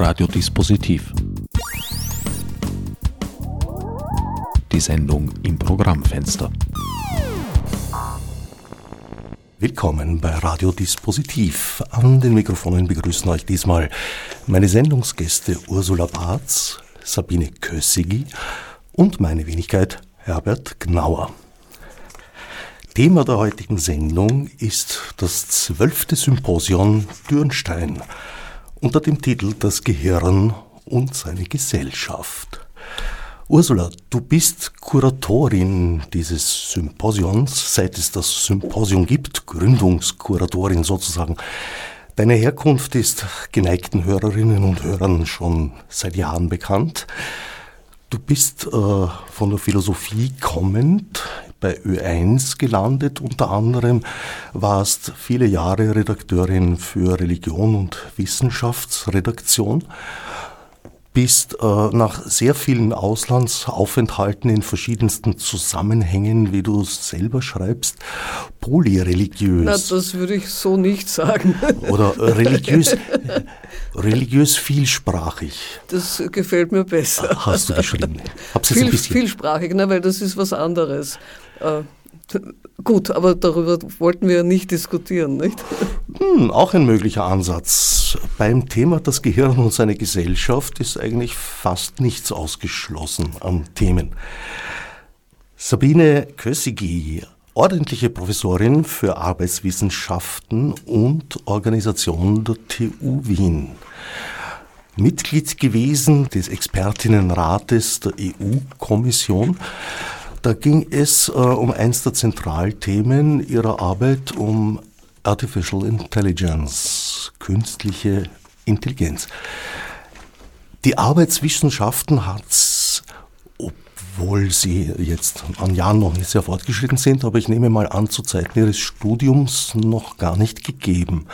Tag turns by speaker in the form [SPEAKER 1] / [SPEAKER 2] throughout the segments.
[SPEAKER 1] Radiodispositiv. Die Sendung im Programmfenster.
[SPEAKER 2] Willkommen bei Radiodispositiv. An den Mikrofonen begrüßen euch diesmal meine Sendungsgäste Ursula Barz, Sabine Kössigi und meine Wenigkeit Herbert Gnauer. Thema der heutigen Sendung ist das zwölfte Symposion Dürnstein unter dem Titel Das Gehirn und seine Gesellschaft. Ursula, du bist Kuratorin dieses Symposions, seit es das Symposium gibt, Gründungskuratorin sozusagen. Deine Herkunft ist geneigten Hörerinnen und Hörern schon seit Jahren bekannt. Du bist äh, von der Philosophie kommend bei Ö1 gelandet, unter anderem warst viele Jahre Redakteurin für Religion und Wissenschaftsredaktion bist äh, nach sehr vielen Auslandsaufenthalten in verschiedensten Zusammenhängen, wie du selber schreibst, polyreligiös.
[SPEAKER 3] Na, das würde ich so nicht sagen.
[SPEAKER 2] Oder religiös, religiös vielsprachig.
[SPEAKER 3] Das gefällt mir besser.
[SPEAKER 2] Hast du geschrieben.
[SPEAKER 3] Hab's Viel, vielsprachig, ne, weil das ist was anderes. Äh, Gut, aber darüber wollten wir ja nicht diskutieren, nicht?
[SPEAKER 2] Hm, auch ein möglicher Ansatz. Beim Thema das Gehirn und seine Gesellschaft ist eigentlich fast nichts ausgeschlossen an Themen. Sabine Kössigi, ordentliche Professorin für Arbeitswissenschaften und Organisation der TU Wien. Mitglied gewesen des Expertinnenrates der EU-Kommission da ging es äh, um eins der Zentralthemen ihrer Arbeit, um Artificial Intelligence, künstliche Intelligenz. Die Arbeitswissenschaften hat es, obwohl sie jetzt an Jahren noch nicht sehr fortgeschritten sind, aber ich nehme mal an, zu Zeiten ihres Studiums noch gar nicht gegeben.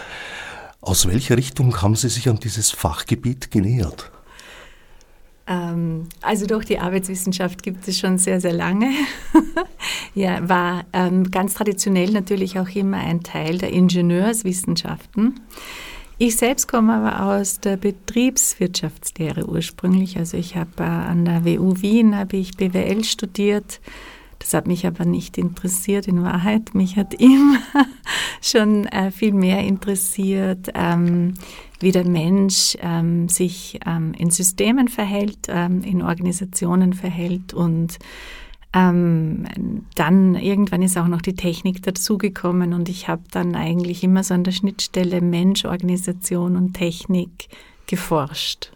[SPEAKER 2] Aus welcher Richtung haben Sie sich an dieses Fachgebiet genähert?
[SPEAKER 4] Ähm, also doch, die Arbeitswissenschaft gibt es schon sehr, sehr lange. ja, war ähm, ganz traditionell natürlich auch immer ein Teil der Ingenieurswissenschaften. Ich selbst komme aber aus der Betriebswirtschaftslehre ursprünglich. Also ich habe äh, an der WU Wien habe ich BWL studiert. Das hat mich aber nicht interessiert in Wahrheit. Mich hat immer schon äh, viel mehr interessiert, ähm, wie der Mensch ähm, sich ähm, in Systemen verhält, ähm, in Organisationen verhält und ähm, dann irgendwann ist auch noch die Technik dazugekommen und ich habe dann eigentlich immer so an der Schnittstelle Mensch, Organisation und Technik geforscht.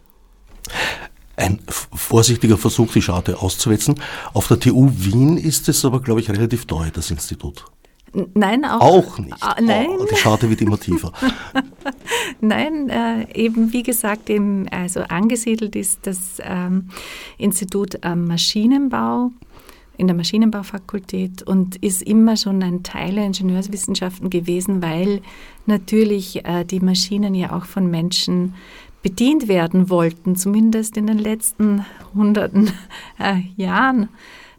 [SPEAKER 2] Ein vorsichtiger Versuch, die Scharte auszuwetzen. Auf der TU Wien ist es aber, glaube ich, relativ neu, das Institut.
[SPEAKER 4] Nein, auch,
[SPEAKER 2] auch nicht.
[SPEAKER 4] Ah, nein.
[SPEAKER 2] Oh, die Scharte wird immer tiefer.
[SPEAKER 4] nein, äh, eben wie gesagt, eben, also angesiedelt ist das ähm, Institut am Maschinenbau in der Maschinenbaufakultät und ist immer schon ein Teil der Ingenieurswissenschaften gewesen, weil natürlich äh, die Maschinen ja auch von Menschen bedient werden wollten, zumindest in den letzten hunderten äh, Jahren.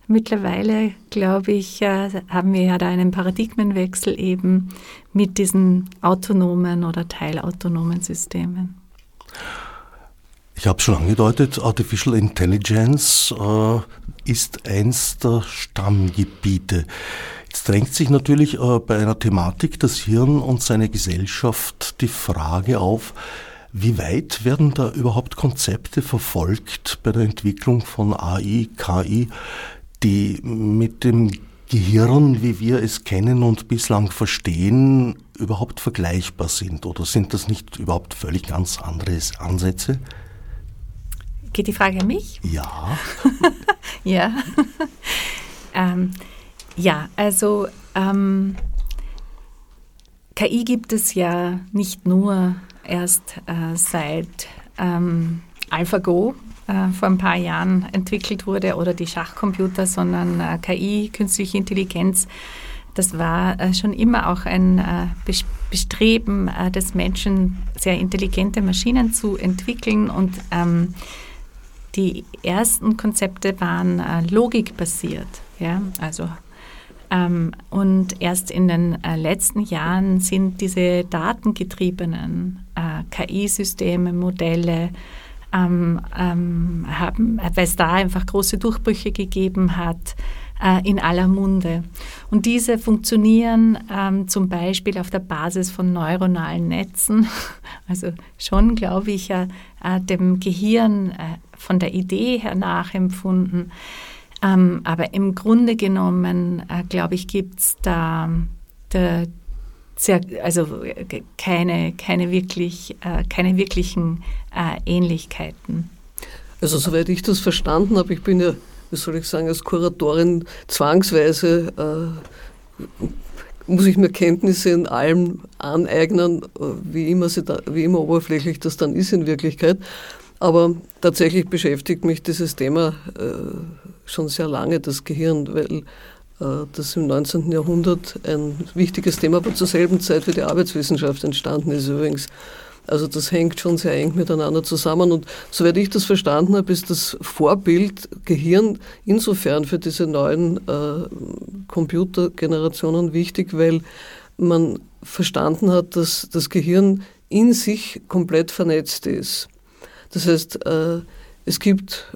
[SPEAKER 4] Mittlerweile, glaube ich, äh, haben wir ja da einen Paradigmenwechsel eben mit diesen autonomen oder teilautonomen Systemen.
[SPEAKER 2] Ich habe schon angedeutet, Artificial Intelligence äh, ist eins der Stammgebiete. Jetzt drängt sich natürlich äh, bei einer Thematik das Hirn und seine Gesellschaft die Frage auf, wie weit werden da überhaupt Konzepte verfolgt bei der Entwicklung von AI, KI, die mit dem Gehirn, wie wir es kennen und bislang verstehen, überhaupt vergleichbar sind? Oder sind das nicht überhaupt völlig ganz andere Ansätze?
[SPEAKER 4] Geht die Frage an mich?
[SPEAKER 2] Ja.
[SPEAKER 4] ja. ähm, ja, also ähm, KI gibt es ja nicht nur erst äh, seit ähm, AlphaGo, äh, vor ein paar Jahren entwickelt wurde oder die Schachcomputer, sondern äh, KI, künstliche Intelligenz. Das war äh, schon immer auch ein Bestreben des Menschen, sehr intelligente Maschinen zu entwickeln. Und ähm, die ersten Konzepte waren logikbasiert. Ja? Also ähm, und erst in den äh, letzten Jahren sind diese datengetriebenen äh, KI-Systeme, Modelle ähm, ähm, haben, weil es da einfach große Durchbrüche gegeben hat äh, in aller Munde. Und diese funktionieren ähm, zum Beispiel auf der Basis von neuronalen Netzen, also schon, glaube ich, äh, äh, dem Gehirn äh, von der Idee her nachempfunden. Ähm, aber im Grunde genommen, äh, glaube ich, gibt es da, da sehr, also keine, keine, wirklich, äh, keine wirklichen Ähnlichkeiten.
[SPEAKER 3] Also soweit ich das verstanden habe, ich bin ja wie soll ich sagen, als Kuratorin zwangsweise äh, muss ich mir Kenntnisse in allem aneignen, äh, wie immer, sie da, wie immer oberflächlich das dann ist in Wirklichkeit. Aber tatsächlich beschäftigt mich dieses Thema äh, schon sehr lange, das Gehirn, weil äh, das im 19. Jahrhundert ein wichtiges Thema, aber zur selben Zeit wie die Arbeitswissenschaft entstanden ist übrigens. Also das hängt schon sehr eng miteinander zusammen. Und soweit ich das verstanden habe, ist das Vorbild Gehirn insofern für diese neuen äh, Computergenerationen wichtig, weil man verstanden hat, dass das Gehirn in sich komplett vernetzt ist. Das heißt, äh, es gibt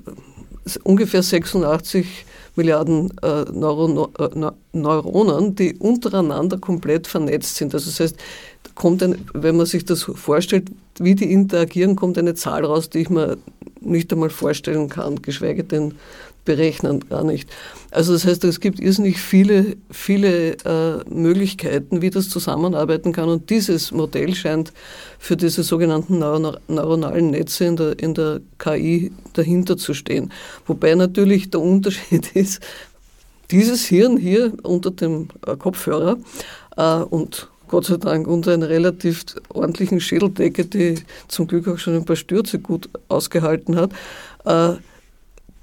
[SPEAKER 3] ungefähr 86 Milliarden äh, Neuron äh, Neuronen, die untereinander komplett vernetzt sind. Also das heißt, kommt ein, wenn man sich das vorstellt, wie die interagieren, kommt eine Zahl raus, die ich mir nicht einmal vorstellen kann, geschweige denn berechnen gar nicht. Also das heißt, es gibt irrsinnig viele, viele äh, Möglichkeiten, wie das zusammenarbeiten kann und dieses Modell scheint für diese sogenannten neuronalen Netze in der, in der KI dahinter zu stehen. Wobei natürlich der Unterschied ist, dieses Hirn hier unter dem äh, Kopfhörer äh, und Gott sei Dank unter einer relativ ordentlichen Schädeldecke, die zum Glück auch schon ein paar Stürze gut ausgehalten hat. Äh,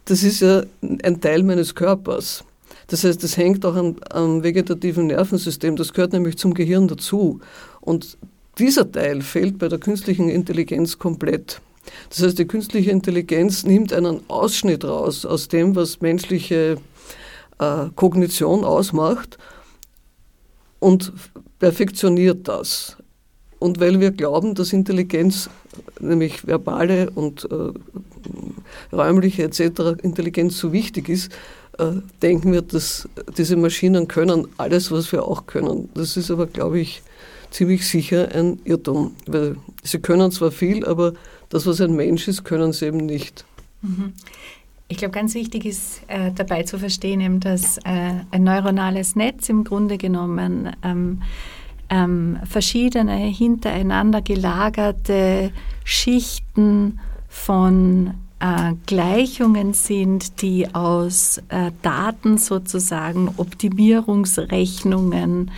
[SPEAKER 3] das ist ja ein Teil meines Körpers. Das heißt, das hängt auch am, am vegetativen Nervensystem, das gehört nämlich zum Gehirn dazu. Und dieser Teil fehlt bei der künstlichen Intelligenz komplett. Das heißt, die künstliche Intelligenz nimmt einen Ausschnitt raus aus dem, was menschliche äh, Kognition ausmacht und perfektioniert das. Und weil wir glauben, dass Intelligenz, nämlich verbale und äh, räumliche etc. Intelligenz so wichtig ist, äh, denken wir, dass diese Maschinen können alles, was wir auch können. Das ist aber, glaube ich, ziemlich sicher ein Irrtum, weil sie können zwar viel, aber das, was ein Mensch ist, können sie eben nicht.
[SPEAKER 4] Mhm. Ich glaube, ganz wichtig ist äh, dabei zu verstehen, eben, dass äh, ein neuronales Netz im Grunde genommen ähm, ähm, verschiedene hintereinander gelagerte Schichten von äh, Gleichungen sind, die aus äh, Daten sozusagen Optimierungsrechnungen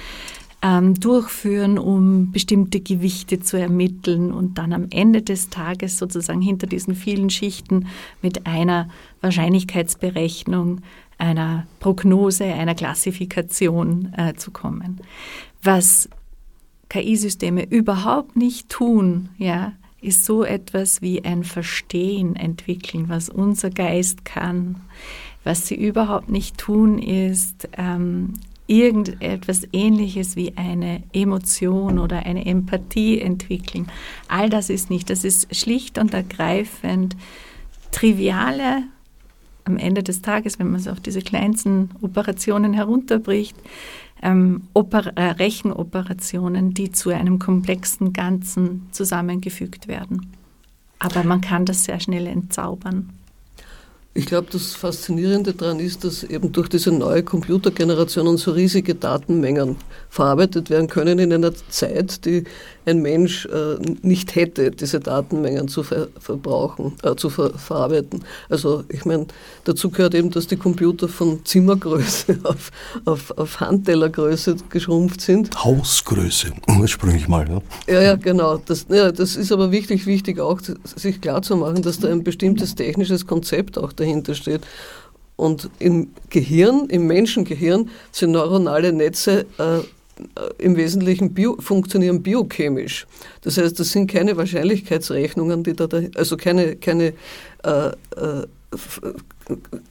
[SPEAKER 4] ähm, durchführen, um bestimmte Gewichte zu ermitteln und dann am Ende des Tages sozusagen hinter diesen vielen Schichten mit einer Wahrscheinlichkeitsberechnung, einer Prognose, einer Klassifikation äh, zu kommen. Was KI-Systeme überhaupt nicht tun, ja, ist so etwas wie ein Verstehen entwickeln, was unser Geist kann. Was sie überhaupt nicht tun, ist ähm, irgendetwas Ähnliches wie eine Emotion oder eine Empathie entwickeln. All das ist nicht. Das ist schlicht und ergreifend triviale, am Ende des Tages, wenn man es auf diese kleinsten Operationen herunterbricht, ähm, Oper äh, Rechenoperationen, die zu einem komplexen Ganzen zusammengefügt werden. Aber man kann das sehr schnell entzaubern.
[SPEAKER 3] Ich glaube, das Faszinierende daran ist, dass eben durch diese neue Computergeneration so riesige Datenmengen verarbeitet werden können in einer Zeit, die ein Mensch äh, nicht hätte, diese Datenmengen zu ver verbrauchen, äh, zu ver verarbeiten. Also ich meine, dazu gehört eben, dass die Computer von Zimmergröße auf, auf, auf Handtellergröße geschrumpft sind.
[SPEAKER 2] Hausgröße, ursprünglich mal. Ja,
[SPEAKER 3] ja, ja genau. Das, ja, das ist aber wichtig, wichtig auch, sich klarzumachen, dass da ein bestimmtes technisches Konzept auch dahinter steht. Und im Gehirn, im Menschengehirn, sind neuronale Netze äh, im Wesentlichen bio, funktionieren biochemisch. Das heißt, das sind keine Wahrscheinlichkeitsrechnungen, die da, also keine, keine äh, äh,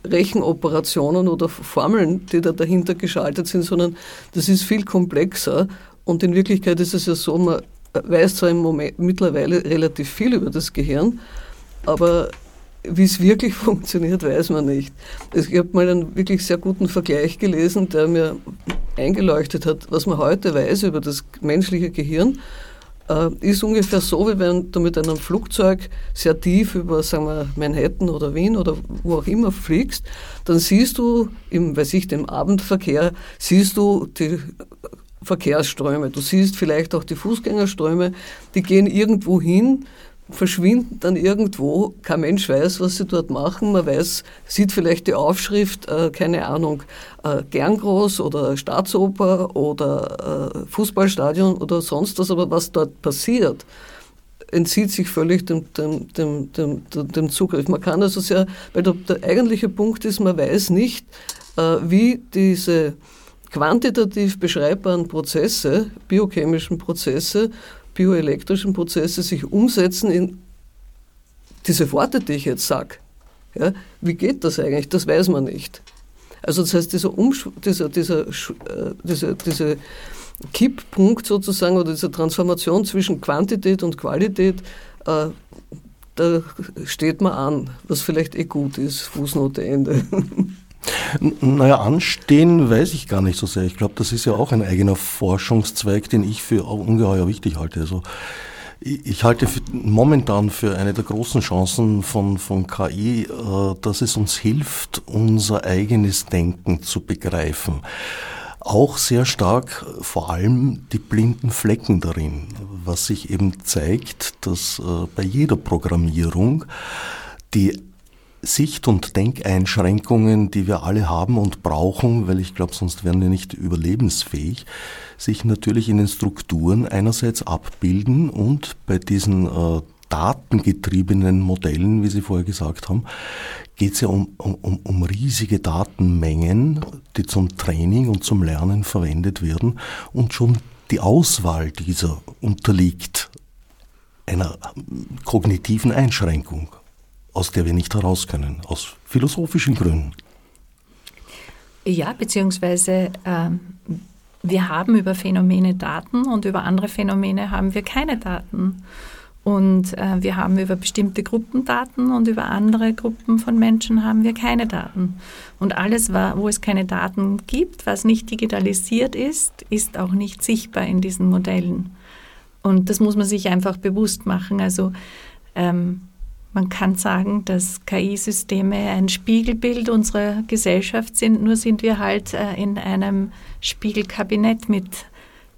[SPEAKER 3] Rechenoperationen oder Formeln, die da dahinter geschaltet sind, sondern das ist viel komplexer. Und in Wirklichkeit ist es ja so, man weiß zwar im Moment mittlerweile relativ viel über das Gehirn, aber wie es wirklich funktioniert, weiß man nicht. Ich habe mal einen wirklich sehr guten Vergleich gelesen, der mir eingeleuchtet hat, was man heute weiß über das menschliche Gehirn äh, ist ungefähr so, wie wenn du mit einem Flugzeug sehr tief über sagen wir, Manhattan oder Wien oder wo auch immer fliegst, dann siehst du im, weiß ich, dem Abendverkehr, siehst du die Verkehrsströme. Du siehst vielleicht auch die Fußgängerströme, die gehen irgendwo hin, verschwinden dann irgendwo. Kein Mensch weiß, was sie dort machen. Man weiß, sieht vielleicht die Aufschrift, äh, keine Ahnung, äh, Gerngroß oder Staatsoper oder äh, Fußballstadion oder sonst was, aber was dort passiert, entzieht sich völlig dem, dem, dem, dem, dem Zugriff. Man kann also sehr, weil der, der eigentliche Punkt ist, man weiß nicht, äh, wie diese quantitativ beschreibbaren Prozesse, biochemischen Prozesse, bioelektrischen Prozesse sich umsetzen in diese Worte, die ich jetzt sage. Ja, wie geht das eigentlich? Das weiß man nicht. Also das heißt, dieser, Umsch dieser, dieser, äh, dieser, dieser Kipppunkt sozusagen oder diese Transformation zwischen Quantität und Qualität, äh, da steht man an, was vielleicht eh gut ist, Fußnote Ende.
[SPEAKER 2] Naja, anstehen weiß ich gar nicht so sehr. Ich glaube, das ist ja auch ein eigener Forschungszweig, den ich für ungeheuer wichtig halte. Also ich halte momentan für eine der großen Chancen von, von KI, äh, dass es uns hilft, unser eigenes Denken zu begreifen. Auch sehr stark vor allem die blinden Flecken darin, was sich eben zeigt, dass äh, bei jeder Programmierung die Sicht- und Denkeinschränkungen, die wir alle haben und brauchen, weil ich glaube, sonst wären wir nicht überlebensfähig, sich natürlich in den Strukturen einerseits abbilden und bei diesen äh, datengetriebenen Modellen, wie Sie vorher gesagt haben, geht es ja um, um, um riesige Datenmengen, die zum Training und zum Lernen verwendet werden und schon die Auswahl dieser unterliegt einer kognitiven Einschränkung aus der wir nicht heraus können, aus philosophischen Gründen.
[SPEAKER 4] Ja, beziehungsweise ähm, wir haben über Phänomene Daten und über andere Phänomene haben wir keine Daten. Und äh, wir haben über bestimmte Gruppen Daten und über andere Gruppen von Menschen haben wir keine Daten. Und alles, wo es keine Daten gibt, was nicht digitalisiert ist, ist auch nicht sichtbar in diesen Modellen. Und das muss man sich einfach bewusst machen. Also ähm, man kann sagen, dass KI-Systeme ein Spiegelbild unserer Gesellschaft sind, nur sind wir halt äh, in einem Spiegelkabinett mit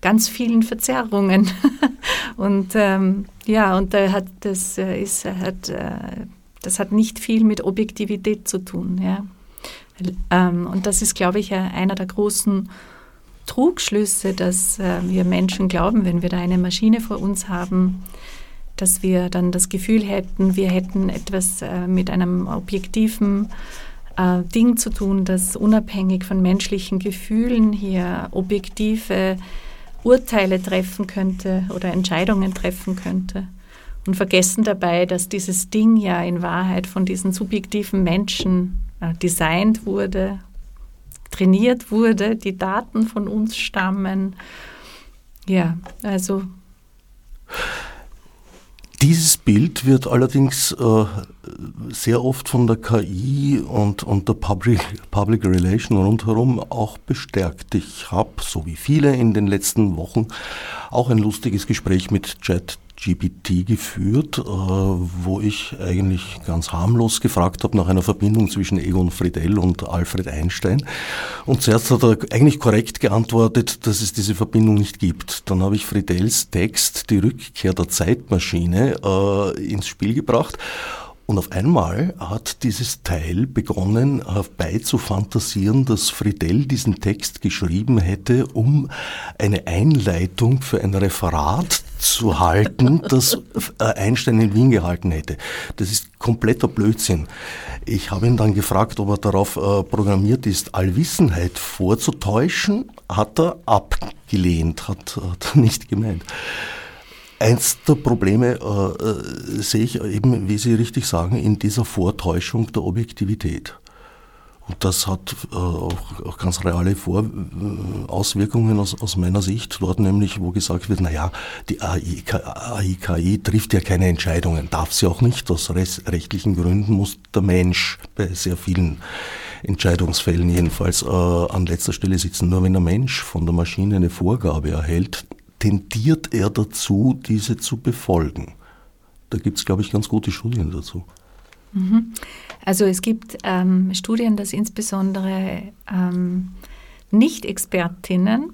[SPEAKER 4] ganz vielen Verzerrungen. und ähm, ja, und da hat das äh, ist hat äh, das hat nicht viel mit Objektivität zu tun, ja. Ähm, und das ist, glaube ich, einer der großen Trugschlüsse, dass wir Menschen glauben, wenn wir da eine Maschine vor uns haben, dass wir dann das Gefühl hätten, wir hätten etwas äh, mit einem objektiven äh, Ding zu tun, das unabhängig von menschlichen Gefühlen hier objektive Urteile treffen könnte oder Entscheidungen treffen könnte. Und vergessen dabei, dass dieses Ding ja in Wahrheit von diesen subjektiven Menschen äh, designt wurde, trainiert wurde, die Daten von uns stammen. Ja, also
[SPEAKER 2] dieses Bild wird allerdings äh, sehr oft von der KI und, und der Public, Public Relation rundherum auch bestärkt. Ich habe, so wie viele in den letzten Wochen, auch ein lustiges Gespräch mit Chat GPT geführt, äh, wo ich eigentlich ganz harmlos gefragt habe nach einer Verbindung zwischen Egon Friedel und Alfred Einstein. Und zuerst hat er eigentlich korrekt geantwortet, dass es diese Verbindung nicht gibt. Dann habe ich Friedels Text Die Rückkehr der Zeitmaschine äh, ins Spiel gebracht und auf einmal hat dieses Teil begonnen herbeizufantasieren, dass Friedel diesen Text geschrieben hätte, um eine Einleitung für ein Referat zu halten, das äh, Einstein in Wien gehalten hätte. Das ist kompletter Blödsinn. Ich habe ihn dann gefragt, ob er darauf äh, programmiert ist, Allwissenheit vorzutäuschen, hat er abgelehnt, hat, hat er nicht gemeint. Eins der Probleme äh, äh, sehe ich eben, wie Sie richtig sagen, in dieser Vortäuschung der Objektivität. Und das hat äh, auch, auch, ganz reale Vor äh, Auswirkungen aus, aus, meiner Sicht. Dort nämlich, wo gesagt wird, naja, die AIKI trifft ja keine Entscheidungen, darf sie auch nicht. Aus rechtlichen Gründen muss der Mensch bei sehr vielen Entscheidungsfällen jedenfalls äh, an letzter Stelle sitzen. Nur wenn der Mensch von der Maschine eine Vorgabe erhält, tendiert er dazu, diese zu befolgen. Da gibt es, glaube ich, ganz gute Studien dazu.
[SPEAKER 4] Mhm. Also es gibt ähm, Studien, dass insbesondere ähm, Nicht-Expertinnen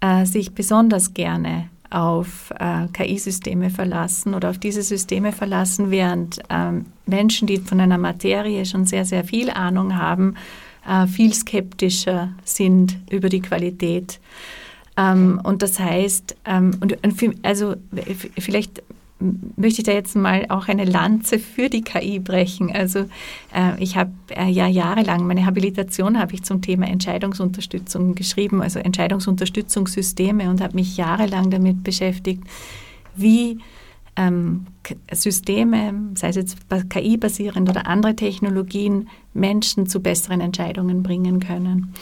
[SPEAKER 4] äh, sich besonders gerne auf äh, KI-Systeme verlassen oder auf diese Systeme verlassen, während ähm, Menschen, die von einer Materie schon sehr, sehr viel Ahnung haben, äh, viel skeptischer sind über die Qualität. Ähm, und das heißt, ähm, und, also vielleicht möchte ich da jetzt mal auch eine Lanze für die KI brechen. Also äh, ich habe äh, ja jahrelang, meine Habilitation habe ich zum Thema Entscheidungsunterstützung geschrieben, also Entscheidungsunterstützungssysteme und habe mich jahrelang damit beschäftigt, wie ähm, Systeme, sei es jetzt KI-basierend oder andere Technologien, Menschen zu besseren Entscheidungen bringen können.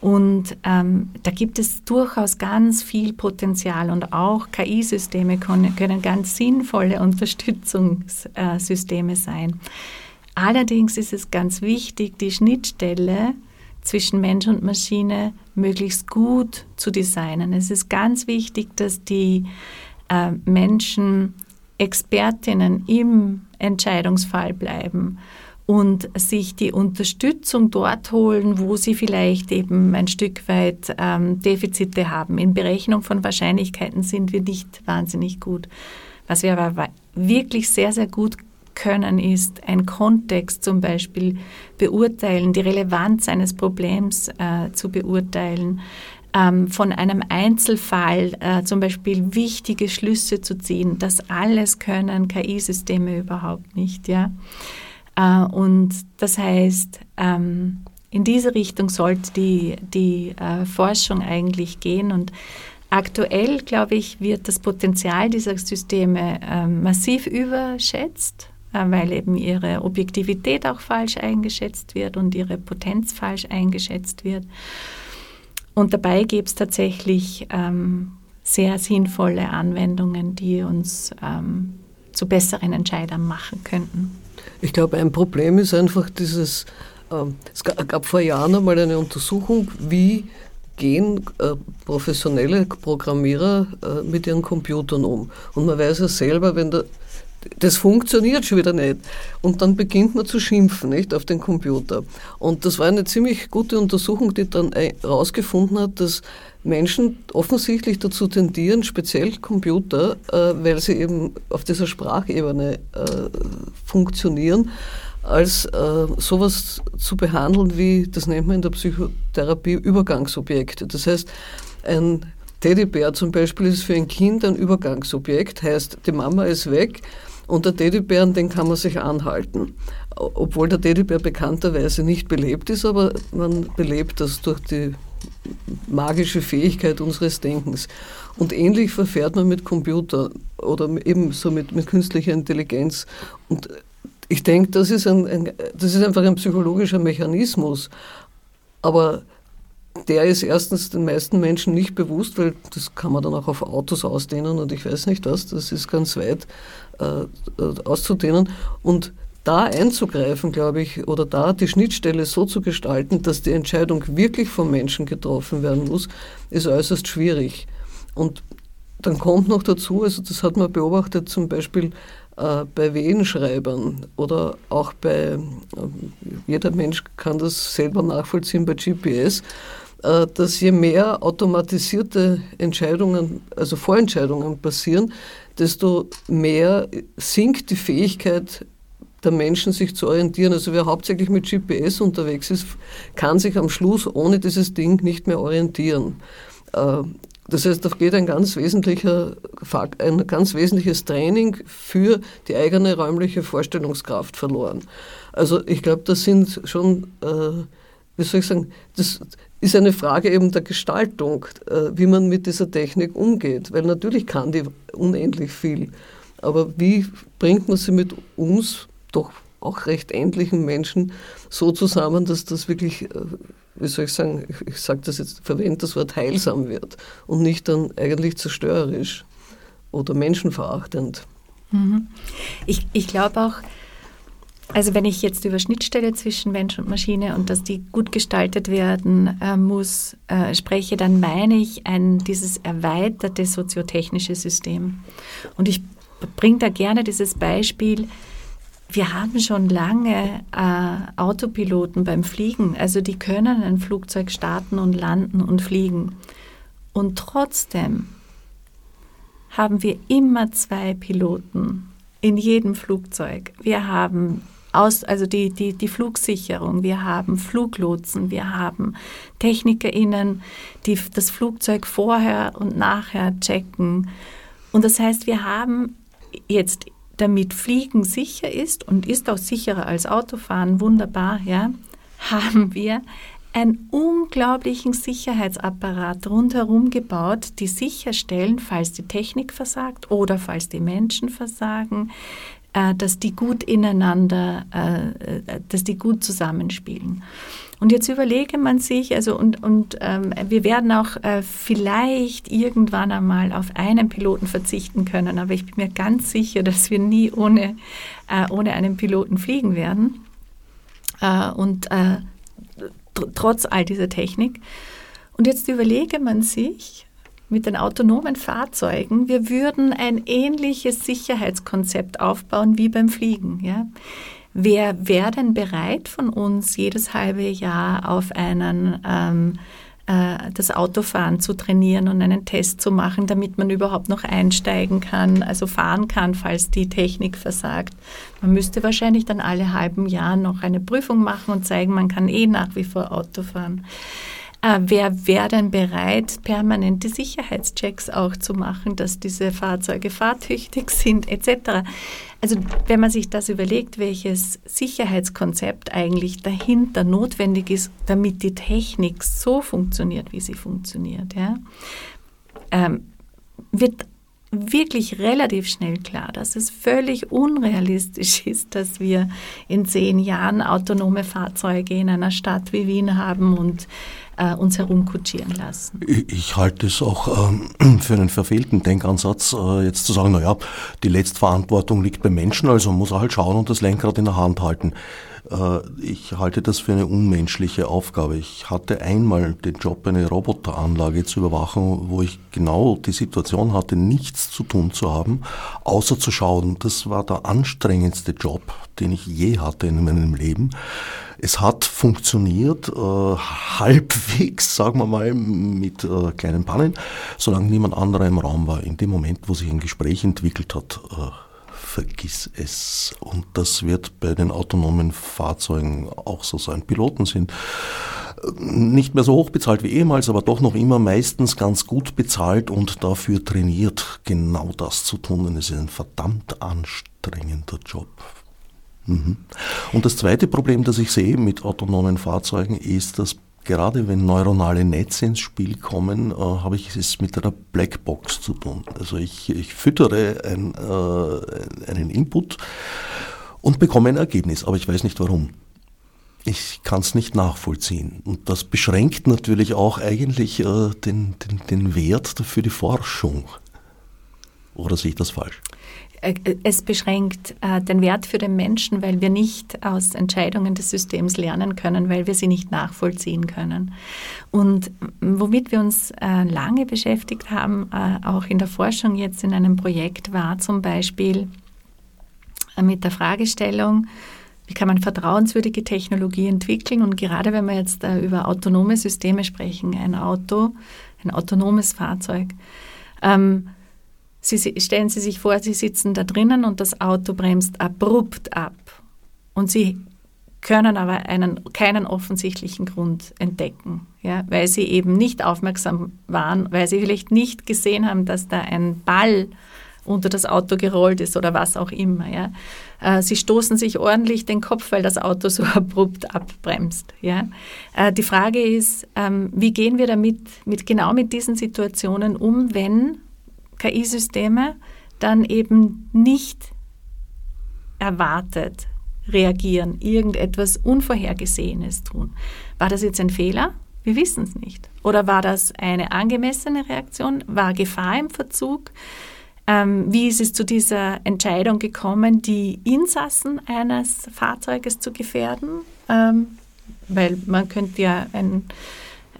[SPEAKER 4] Und ähm, da gibt es durchaus ganz viel Potenzial und auch KI-Systeme können, können ganz sinnvolle Unterstützungssysteme sein. Allerdings ist es ganz wichtig, die Schnittstelle zwischen Mensch und Maschine möglichst gut zu designen. Es ist ganz wichtig, dass die äh, Menschen Expertinnen im Entscheidungsfall bleiben und sich die Unterstützung dort holen, wo sie vielleicht eben ein Stück weit ähm, Defizite haben. In Berechnung von Wahrscheinlichkeiten sind wir nicht wahnsinnig gut. Was wir aber wirklich sehr, sehr gut können, ist ein Kontext zum Beispiel beurteilen, die Relevanz eines Problems äh, zu beurteilen, ähm, von einem Einzelfall äh, zum Beispiel wichtige Schlüsse zu ziehen. Das alles können KI-Systeme überhaupt nicht. Ja? Äh, und das heißt, ähm, in diese Richtung sollte die, die äh, Forschung eigentlich gehen. Und aktuell, glaube ich, wird das Potenzial dieser Systeme äh, massiv überschätzt äh, weil eben ihre Objektivität auch falsch eingeschätzt wird und ihre Potenz falsch eingeschätzt wird. Und dabei gibt es tatsächlich ähm, sehr sinnvolle Anwendungen, die uns ähm, zu besseren Entscheidern machen könnten.
[SPEAKER 3] Ich glaube, ein Problem ist einfach dieses, äh, es gab vor Jahren einmal eine Untersuchung, wie gehen äh, professionelle Programmierer äh, mit ihren Computern um. Und man weiß ja selber, wenn der das funktioniert schon wieder nicht. Und dann beginnt man zu schimpfen, nicht, auf den Computer. Und das war eine ziemlich gute Untersuchung, die dann herausgefunden hat, dass Menschen offensichtlich dazu tendieren, speziell Computer, äh, weil sie eben auf dieser Sprachebene äh, funktionieren, als äh, sowas zu behandeln wie, das nennt man in der Psychotherapie, Übergangsobjekte. Das heißt, ein Teddybär zum Beispiel ist für ein Kind ein Übergangsobjekt, heißt, die Mama ist weg und der Teddybär, den kann man sich anhalten. Obwohl der Teddybär bekannterweise nicht belebt ist, aber man belebt das durch die magische Fähigkeit unseres Denkens. Und ähnlich verfährt man mit Computer oder eben so mit, mit künstlicher Intelligenz. Und ich denke, das, ist ein, ein, das ist einfach ein psychologischer Mechanismus. Aber der ist erstens den meisten Menschen nicht bewusst, weil das kann man dann auch auf Autos ausdehnen und ich weiß nicht was, das ist ganz weit auszudehnen. Und da einzugreifen, glaube ich, oder da die Schnittstelle so zu gestalten, dass die Entscheidung wirklich vom Menschen getroffen werden muss, ist äußerst schwierig. Und dann kommt noch dazu, also das hat man beobachtet zum Beispiel äh, bei Wehenschreibern oder auch bei, äh, jeder Mensch kann das selber nachvollziehen bei GPS, äh, dass je mehr automatisierte Entscheidungen, also Vorentscheidungen passieren, desto mehr sinkt die Fähigkeit der Menschen, sich zu orientieren. Also wer hauptsächlich mit GPS unterwegs ist, kann sich am Schluss ohne dieses Ding nicht mehr orientieren. Äh, das heißt, da geht ein ganz, wesentlicher, ein ganz wesentliches Training für die eigene räumliche Vorstellungskraft verloren. Also ich glaube, das sind schon, äh, wie soll ich sagen, das, ist eine Frage eben der Gestaltung, äh, wie man mit dieser Technik umgeht. Weil natürlich kann die unendlich viel. Aber wie bringt man sie mit uns doch auch recht ähnlichen Menschen so zusammen, dass das wirklich, äh, wie soll ich sagen, ich, ich das jetzt, verwende das Wort heilsam wird und nicht dann eigentlich zerstörerisch oder menschenverachtend.
[SPEAKER 4] Mhm. Ich, ich glaube auch, also wenn ich jetzt über Schnittstelle zwischen Mensch und Maschine und dass die gut gestaltet werden äh, muss, äh, spreche, dann meine ich ein, dieses erweiterte soziotechnische System. Und ich bringe da gerne dieses Beispiel, wir haben schon lange äh, Autopiloten beim Fliegen, also die können ein Flugzeug starten und landen und fliegen. Und trotzdem haben wir immer zwei Piloten in jedem Flugzeug. Wir haben aus, also die, die, die Flugsicherung, wir haben Fluglotsen, wir haben TechnikerInnen, die das Flugzeug vorher und nachher checken. Und das heißt, wir haben jetzt, damit Fliegen sicher ist und ist auch sicherer als Autofahren, wunderbar, ja, haben wir einen unglaublichen Sicherheitsapparat rundherum gebaut, die sicherstellen, falls die Technik versagt oder falls die Menschen versagen, äh, dass die gut ineinander, äh, äh, dass die gut zusammenspielen. Und jetzt überlege man sich, also und, und ähm, wir werden auch äh, vielleicht irgendwann einmal auf einen Piloten verzichten können, aber ich bin mir ganz sicher, dass wir nie ohne, äh, ohne einen Piloten fliegen werden. Äh, und trotz all dieser Technik. Und jetzt überlege man sich, mit den autonomen Fahrzeugen, wir würden ein ähnliches Sicherheitskonzept aufbauen wie beim Fliegen. Ja? Wer wäre denn bereit von uns jedes halbe Jahr auf einen ähm, äh, das Autofahren zu trainieren und einen Test zu machen, damit man überhaupt noch einsteigen kann, also fahren kann, falls die Technik versagt. Man müsste wahrscheinlich dann alle halben Jahr noch eine Prüfung machen und zeigen, man kann eh nach wie vor Auto fahren. Äh, wer wäre denn bereit, permanente Sicherheitschecks auch zu machen, dass diese Fahrzeuge fahrtüchtig sind, etc. Also wenn man sich das überlegt, welches Sicherheitskonzept eigentlich dahinter notwendig ist, damit die Technik so funktioniert, wie sie funktioniert, ja, ähm, wird wirklich relativ schnell klar, dass es völlig unrealistisch ist, dass wir in zehn Jahren autonome Fahrzeuge in einer Stadt wie Wien haben und äh, uns herumkutschieren lassen.
[SPEAKER 2] Ich, ich halte es auch ähm, für einen verfehlten Denkansatz, äh, jetzt zu sagen, naja, die Letztverantwortung liegt beim Menschen, also muss er halt schauen und das Lenkrad in der Hand halten. Äh, ich halte das für eine unmenschliche Aufgabe. Ich hatte einmal den Job, eine Roboteranlage zu überwachen, wo ich genau die Situation hatte, nichts zu tun zu haben, außer zu schauen. Das war der anstrengendste Job, den ich je hatte in meinem Leben. Es hat funktioniert, äh, halbwegs, sagen wir mal, mit äh, kleinen Pannen, solange niemand anderer im Raum war. In dem Moment, wo sich ein Gespräch entwickelt hat, äh, vergiss es. Und das wird bei den autonomen Fahrzeugen auch so sein. Piloten sind äh, nicht mehr so hoch bezahlt wie ehemals, aber doch noch immer meistens ganz gut bezahlt und dafür trainiert, genau das zu tun. Denn es ist ein verdammt anstrengender Job. Mhm. Und das zweite Problem, das ich sehe mit autonomen Fahrzeugen, ist, dass gerade wenn neuronale Netze ins Spiel kommen, äh, habe ich es mit einer Blackbox zu tun. Also ich, ich füttere ein, äh, einen Input und bekomme ein Ergebnis, aber ich weiß nicht warum. Ich kann es nicht nachvollziehen. Und das beschränkt natürlich auch eigentlich äh, den, den, den Wert für die Forschung. Oder sehe ich das falsch?
[SPEAKER 4] Äh, es beschränkt äh, den Wert für den Menschen, weil wir nicht aus Entscheidungen des Systems lernen können, weil wir sie nicht nachvollziehen können. Und womit wir uns äh, lange beschäftigt haben, auch in der Forschung jetzt in einem Projekt, war zum Beispiel mit der Fragestellung, wie kann man vertrauenswürdige Technologie entwickeln? Und gerade wenn wir jetzt über autonome Systeme sprechen, ein Auto, ein autonomes Fahrzeug, ähm, Sie, stellen Sie sich vor, Sie sitzen da drinnen und das Auto bremst abrupt ab. Und Sie können aber einen, keinen offensichtlichen Grund entdecken, ja, weil Sie eben nicht aufmerksam waren, weil Sie vielleicht nicht gesehen haben, dass da ein Ball unter das Auto gerollt ist oder was auch immer. Ja. Äh, sie stoßen sich ordentlich den Kopf, weil das Auto so abrupt abbremst. Ja. Äh, die Frage ist, ähm, wie gehen wir damit, mit, genau mit diesen Situationen um, wenn KI-Systeme dann eben nicht erwartet reagieren, irgendetwas Unvorhergesehenes tun. War das jetzt ein Fehler? Wir wissen es nicht. Oder war das eine angemessene Reaktion? War Gefahr im Verzug? Ähm, wie ist es zu dieser Entscheidung gekommen, die Insassen eines Fahrzeuges zu gefährden? Ähm, weil man könnte ja ein,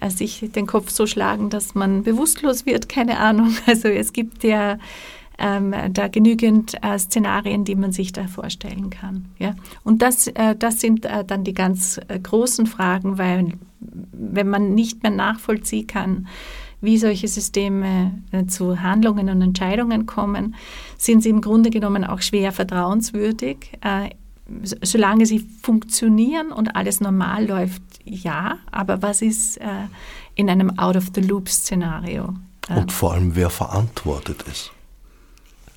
[SPEAKER 4] sich den Kopf so schlagen, dass man bewusstlos wird, keine Ahnung. Also es gibt ja ähm, da genügend äh, Szenarien, die man sich da vorstellen kann. Ja? Und das, äh, das sind äh, dann die ganz äh, großen Fragen, weil wenn man nicht mehr nachvollziehen kann, wie solche Systeme äh, zu Handlungen und Entscheidungen kommen, sind sie im Grunde genommen auch schwer vertrauenswürdig. Äh, solange sie funktionieren und alles normal läuft, ja, aber was ist in einem Out-of-the-Loop-Szenario?
[SPEAKER 2] Und vor allem, wer verantwortet es?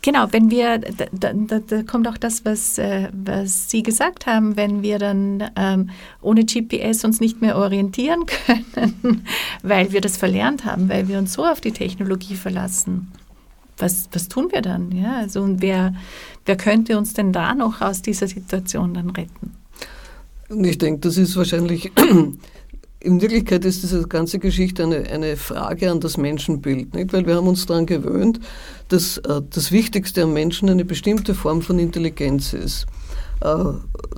[SPEAKER 4] Genau, wenn wir, da, da, da, kommt auch das, was, äh, was Sie gesagt haben, wenn wir dann ähm, ohne GPS uns nicht mehr orientieren können, weil wir das verlernt haben, weil wir uns so auf die Technologie verlassen. Was, was tun wir dann? Ja, also und wer, wer könnte uns denn da noch aus dieser Situation dann retten?
[SPEAKER 3] Und ich denke, das ist wahrscheinlich in Wirklichkeit ist diese ganze Geschichte eine, eine Frage an das Menschenbild, nicht? weil wir haben uns daran gewöhnt, dass äh, das Wichtigste am Menschen eine bestimmte Form von Intelligenz ist. Äh,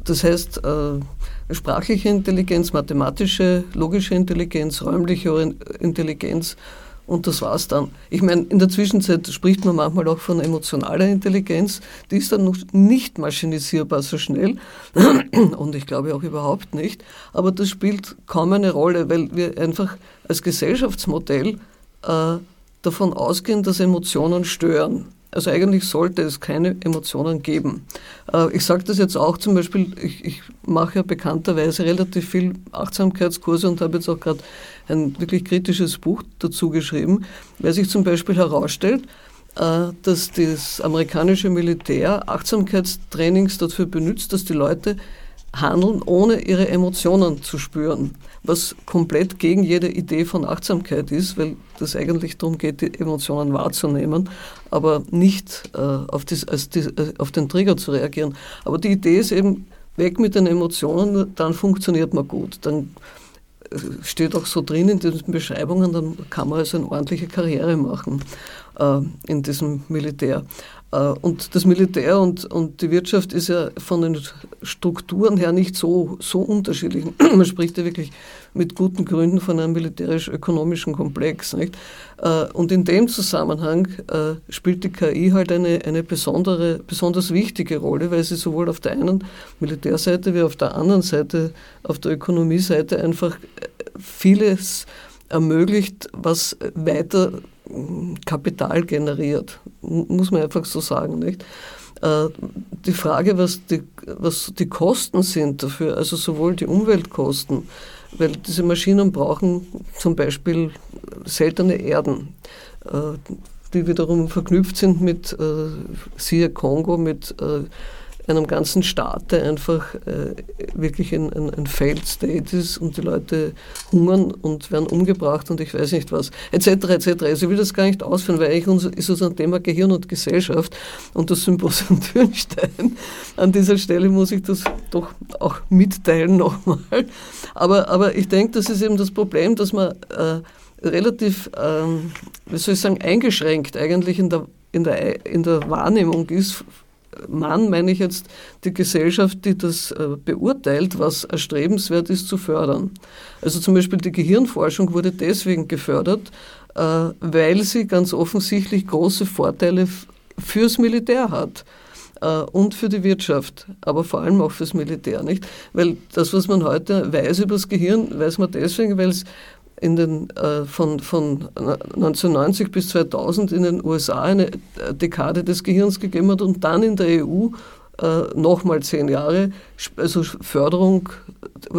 [SPEAKER 3] das heißt, äh, sprachliche Intelligenz, mathematische, logische Intelligenz, räumliche Intelligenz und das war's dann. Ich meine, in der Zwischenzeit spricht man manchmal auch von emotionaler Intelligenz. Die ist dann noch nicht maschinisierbar so schnell. Und ich glaube auch überhaupt nicht. Aber das spielt kaum eine Rolle, weil wir einfach als Gesellschaftsmodell äh, davon ausgehen, dass Emotionen stören. Also eigentlich sollte es keine Emotionen geben. Äh, ich sage das jetzt auch zum Beispiel, ich, ich mache ja bekannterweise relativ viel Achtsamkeitskurse und habe jetzt auch gerade ein wirklich kritisches Buch dazu geschrieben, weil sich zum Beispiel herausstellt, äh, dass das amerikanische Militär Achtsamkeitstrainings dafür benutzt, dass die Leute handeln, ohne ihre Emotionen zu spüren, was komplett gegen jede Idee von Achtsamkeit ist, weil das eigentlich darum geht, die Emotionen wahrzunehmen, aber nicht äh, auf, das, die, äh, auf den Trigger zu reagieren. Aber die Idee ist eben, weg mit den Emotionen, dann funktioniert man gut. Dann steht auch so drin in den Beschreibungen, dann kann man also eine ordentliche Karriere machen äh, in diesem Militär. Äh, und das Militär und, und die Wirtschaft ist ja von den Strukturen her nicht so, so unterschiedlich. Man spricht ja wirklich mit guten Gründen von einem militärisch-ökonomischen Komplex. Nicht? Äh, und in dem Zusammenhang äh, spielt die KI halt eine, eine besondere, besonders wichtige Rolle, weil sie sowohl auf der einen Militärseite wie auf der anderen Seite, auf der Ökonomieseite einfach vieles ermöglicht, was weiter Kapital generiert, muss man einfach so sagen, nicht? Äh, die Frage, was die, was die Kosten sind dafür, also sowohl die Umweltkosten, weil diese Maschinen brauchen zum Beispiel seltene Erden, äh, die wiederum verknüpft sind mit, äh, siehe Kongo, mit einem ganzen Staat, der einfach äh, wirklich ein, ein, ein Failed State ist und die Leute hungern und werden umgebracht und ich weiß nicht was, etc. etc. Also ich will das gar nicht ausführen, weil eigentlich ist unser Thema Gehirn und Gesellschaft und das Symposium Dürnstein. An dieser Stelle muss ich das doch auch mitteilen nochmal. Aber, aber ich denke, das ist eben das Problem, dass man äh, relativ, ähm, wie soll ich sagen, eingeschränkt eigentlich in der, in der, in der Wahrnehmung ist Mann meine ich jetzt die Gesellschaft, die das äh, beurteilt, was erstrebenswert ist zu fördern. Also zum Beispiel die Gehirnforschung wurde deswegen gefördert, äh, weil sie ganz offensichtlich große Vorteile fürs Militär hat äh, und für die Wirtschaft, aber vor allem auch fürs Militär, nicht? Weil das, was man heute weiß über das Gehirn, weiß man deswegen, weil es in den, äh, von, von 1990 bis 2000 in den USA eine äh, Dekade des Gehirns gegeben hat und dann in der EU äh, nochmal zehn Jahre, also Förderung,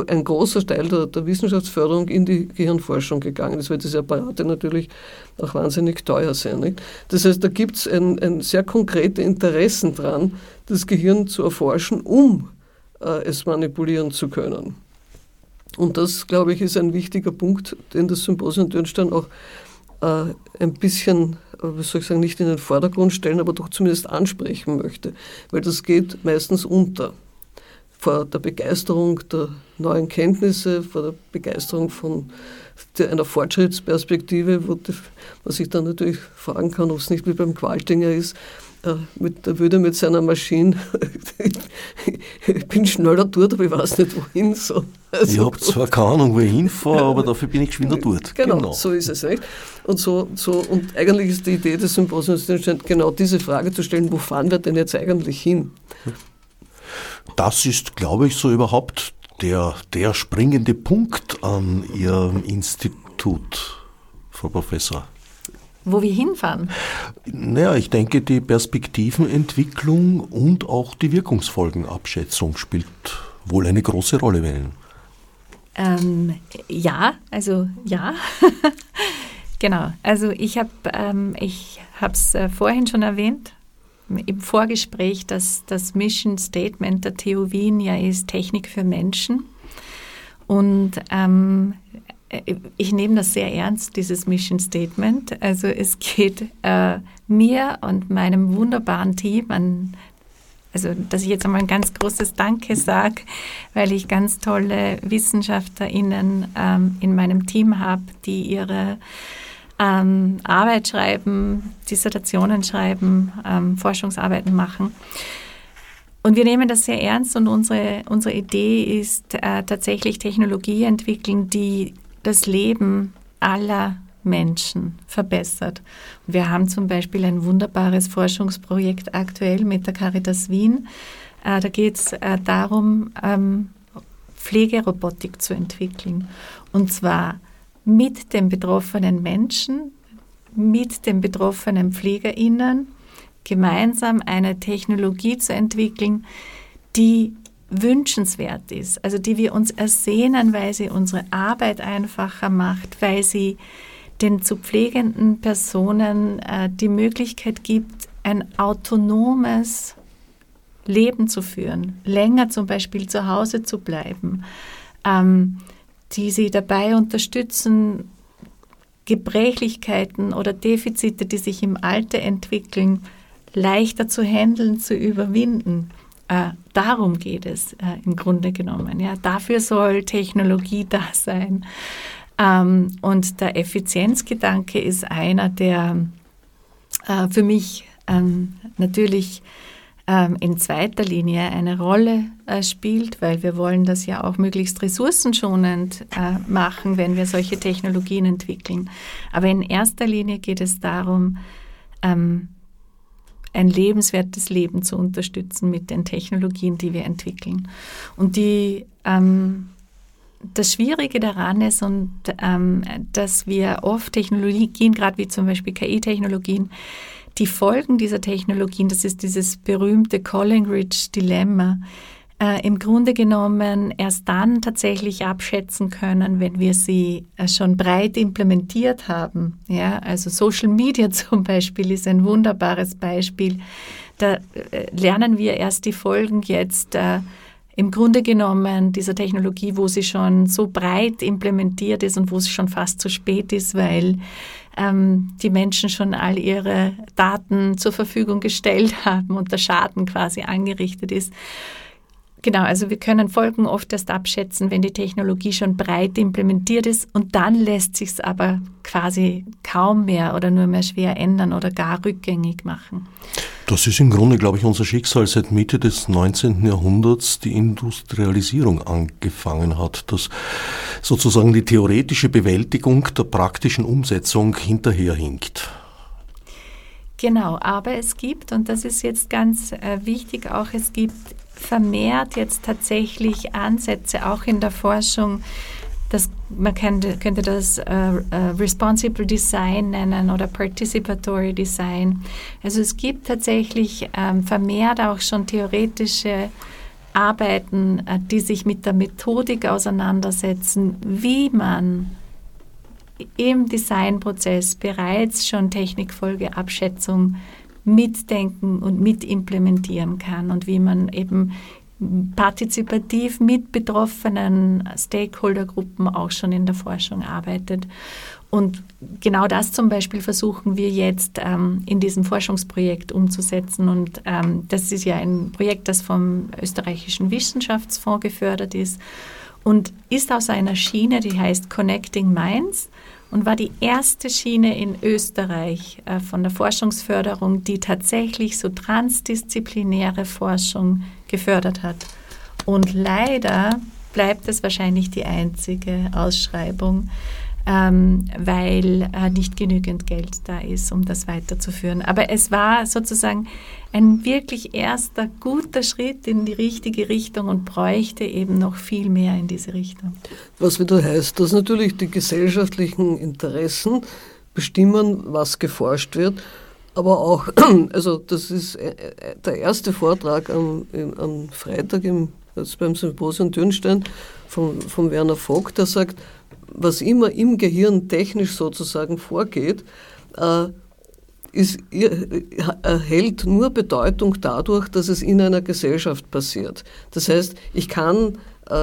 [SPEAKER 3] ein großer Teil der, der, Wissenschaftsförderung in die Gehirnforschung gegangen ist, weil diese Apparate natürlich auch wahnsinnig teuer sind. Nicht? Das heißt, da gibt es ein, ein, sehr konkrete Interessen dran, das Gehirn zu erforschen, um äh, es manipulieren zu können. Und das, glaube ich, ist ein wichtiger Punkt, den das Symposium Dürnstein auch äh, ein bisschen, äh, wie soll ich sagen, nicht in den Vordergrund stellen, aber doch zumindest ansprechen möchte. Weil das geht meistens unter. vor der Begeisterung der neuen Kenntnisse, vor der Begeisterung von einer Fortschrittsperspektive, wo man sich dann natürlich fragen kann, ob es nicht wie beim Qualtinger ist, mit, der würde mit seiner Maschine, ich bin schneller dort, aber ich weiß nicht wohin. So.
[SPEAKER 2] Also, ich habe zwar keine Ahnung, wo ich hinfahre, aber dafür bin ich geschwinder dort.
[SPEAKER 3] Genau, genau, so ist es. Nicht? Und, so, so, und eigentlich ist die Idee des Symposiums genau diese Frage zu stellen, wo fahren wir denn jetzt eigentlich hin?
[SPEAKER 2] Das ist, glaube ich, so überhaupt der, der springende Punkt an Ihrem Institut, Frau Professor
[SPEAKER 4] wo wir hinfahren?
[SPEAKER 2] Naja, ich denke, die Perspektivenentwicklung und auch die Wirkungsfolgenabschätzung spielt wohl eine große Rolle, wenn.
[SPEAKER 4] Ähm, ja, also ja. genau. Also ich habe ähm, es äh, vorhin schon erwähnt im Vorgespräch, dass das Mission Statement der TU Wien ja ist Technik für Menschen. Und ähm, äh, ich nehme das sehr ernst, dieses Mission Statement. Also es geht äh, mir und meinem wunderbaren Team an, also dass ich jetzt einmal ein ganz großes Danke sage, weil ich ganz tolle WissenschaftlerInnen ähm, in meinem Team habe, die ihre ähm, Arbeit schreiben, Dissertationen schreiben, ähm, Forschungsarbeiten machen. Und wir nehmen das sehr ernst und unsere, unsere Idee ist äh, tatsächlich Technologie entwickeln, die das Leben aller Menschen verbessert. Wir haben zum Beispiel ein wunderbares Forschungsprojekt aktuell mit der Caritas Wien. Äh, da geht es äh, darum, ähm, Pflegerobotik zu entwickeln. Und zwar mit den betroffenen Menschen, mit den betroffenen PflegerInnen gemeinsam eine Technologie zu entwickeln, die wünschenswert ist, also die wir uns ersehnen, weil sie unsere Arbeit einfacher macht, weil sie den zu pflegenden Personen äh, die Möglichkeit gibt, ein autonomes Leben zu führen, länger zum Beispiel zu Hause zu bleiben, ähm, die sie dabei unterstützen, Gebrechlichkeiten oder Defizite, die sich im Alter entwickeln, leichter zu handeln, zu überwinden. Äh, darum geht es äh, im Grunde genommen. Ja. Dafür soll Technologie da sein. Ähm, und der Effizienzgedanke ist einer, der äh, für mich ähm, natürlich ähm, in zweiter Linie eine Rolle äh, spielt, weil wir wollen das ja auch möglichst ressourcenschonend äh, machen, wenn wir solche Technologien entwickeln. Aber in erster Linie geht es darum, ähm, ein lebenswertes Leben zu unterstützen mit den Technologien, die wir entwickeln. Und die, ähm, das Schwierige daran ist, und, ähm, dass wir oft Technologien, gerade wie zum Beispiel KI-Technologien, die Folgen dieser Technologien, das ist dieses berühmte Collingridge-Dilemma, äh, im Grunde genommen erst dann tatsächlich abschätzen können, wenn wir sie äh, schon breit implementiert haben. Ja, also Social Media zum Beispiel ist ein wunderbares Beispiel. Da äh, lernen wir erst die Folgen jetzt im Grunde genommen dieser Technologie, wo sie schon so breit implementiert ist und wo es schon fast zu spät ist, weil ähm, die Menschen schon all ihre Daten zur Verfügung gestellt haben und der Schaden quasi angerichtet ist. Genau, also wir können Folgen oft erst abschätzen, wenn die Technologie schon breit implementiert ist und dann lässt sich es aber quasi kaum mehr oder nur mehr schwer ändern oder gar rückgängig machen.
[SPEAKER 2] Das ist im Grunde, glaube ich, unser Schicksal seit Mitte des 19. Jahrhunderts die Industrialisierung angefangen hat, dass sozusagen die theoretische Bewältigung der praktischen Umsetzung hinterherhinkt.
[SPEAKER 4] Genau, aber es gibt, und das ist jetzt ganz äh, wichtig auch, es gibt vermehrt jetzt tatsächlich Ansätze, auch in der Forschung, das, man könnte, könnte das äh, äh, Responsible Design nennen oder Participatory Design. Also es gibt tatsächlich ähm, vermehrt auch schon theoretische Arbeiten, äh, die sich mit der Methodik auseinandersetzen, wie man im Designprozess bereits schon Technikfolgeabschätzung mitdenken und mitimplementieren kann und wie man eben partizipativ mit betroffenen Stakeholdergruppen auch schon in der Forschung arbeitet. Und genau das zum Beispiel versuchen wir jetzt ähm, in diesem Forschungsprojekt umzusetzen. Und ähm, das ist ja ein Projekt, das vom österreichischen Wissenschaftsfonds gefördert ist und ist aus einer Schiene, die heißt Connecting Minds und war die erste Schiene in Österreich äh, von der Forschungsförderung, die tatsächlich so transdisziplinäre Forschung gefördert hat. Und leider bleibt es wahrscheinlich die einzige Ausschreibung, ähm, weil äh, nicht genügend Geld da ist, um das weiterzuführen. Aber es war sozusagen ein wirklich erster guter Schritt in die richtige Richtung und bräuchte eben noch viel mehr in diese Richtung.
[SPEAKER 3] Was wieder heißt, dass natürlich die gesellschaftlichen Interessen bestimmen, was geforscht wird. Aber auch, also das ist äh, äh, der erste Vortrag am, am Freitag im, beim Symposium Dürnstein von, von Werner Vogt, der sagt, was immer im Gehirn technisch sozusagen vorgeht, äh, ist, erhält nur Bedeutung dadurch, dass es in einer Gesellschaft passiert. Das heißt, ich kann äh,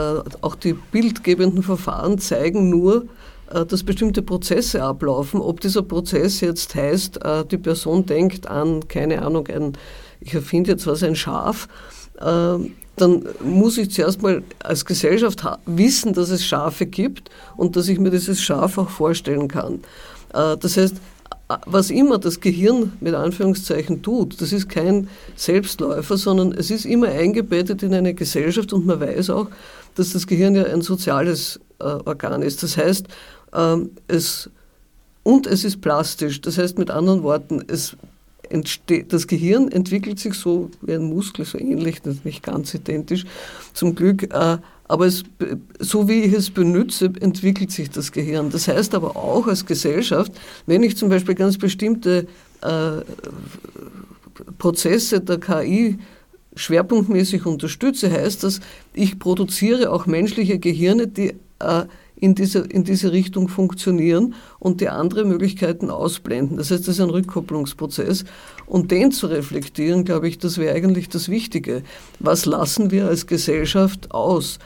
[SPEAKER 3] auch die bildgebenden Verfahren zeigen nur, äh, dass bestimmte Prozesse ablaufen. Ob dieser Prozess jetzt heißt, äh, die Person denkt an, keine Ahnung, ein, ich erfinde jetzt was, ein Schaf, äh, dann muss ich zuerst mal als Gesellschaft wissen, dass es Schafe gibt und dass ich mir dieses Schaf auch vorstellen kann. Äh, das heißt, was immer das Gehirn mit Anführungszeichen tut, das ist kein Selbstläufer, sondern es ist immer eingebettet in eine Gesellschaft und man weiß auch, dass das Gehirn ja ein soziales äh, Organ ist. Das heißt, ähm, es und es ist plastisch. Das heißt mit anderen Worten, es das Gehirn entwickelt sich so wie ein Muskel, so ähnlich, nicht ganz identisch, zum Glück. Äh, aber es, so wie ich es benütze, entwickelt sich das Gehirn. Das heißt aber auch als Gesellschaft, wenn ich zum Beispiel ganz bestimmte äh, Prozesse der KI schwerpunktmäßig unterstütze, heißt das, ich produziere auch menschliche Gehirne, die äh, in diese, in diese Richtung funktionieren und die andere Möglichkeiten ausblenden. Das heißt, das ist ein Rückkopplungsprozess. Und den zu reflektieren, glaube ich, das wäre eigentlich das Wichtige. Was lassen wir als Gesellschaft aus?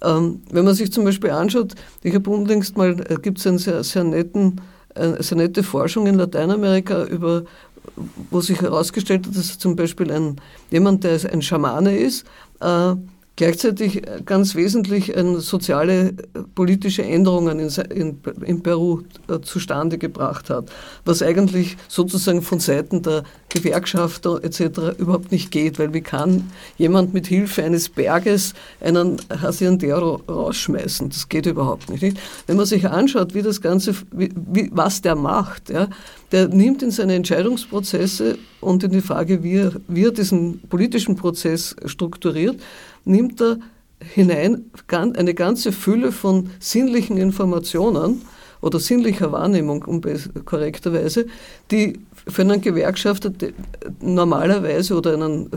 [SPEAKER 3] Ähm, wenn man sich zum Beispiel anschaut, ich habe unlängst mal, äh, gibt es eine sehr, sehr, netten, äh, sehr nette Forschung in Lateinamerika über wo sich herausgestellt hat, dass zum Beispiel ein, jemand, der ein Schamane ist, äh, gleichzeitig ganz wesentlich soziale äh, politische Änderungen in, Peru äh, zustande gebracht hat, was eigentlich sozusagen von Seiten der Gewerkschafter etc. überhaupt nicht geht, weil wie kann jemand mit Hilfe eines Berges einen Haciendero rausschmeißen? Das geht überhaupt nicht, nicht. Wenn man sich anschaut, wie das Ganze, wie, wie, was der macht, ja, der nimmt in seine Entscheidungsprozesse und in die Frage, wie er, wie er diesen politischen Prozess strukturiert, nimmt er hinein eine ganze Fülle von sinnlichen Informationen oder sinnlicher Wahrnehmung, um korrekterweise, die für einen Gewerkschafter normalerweise oder einen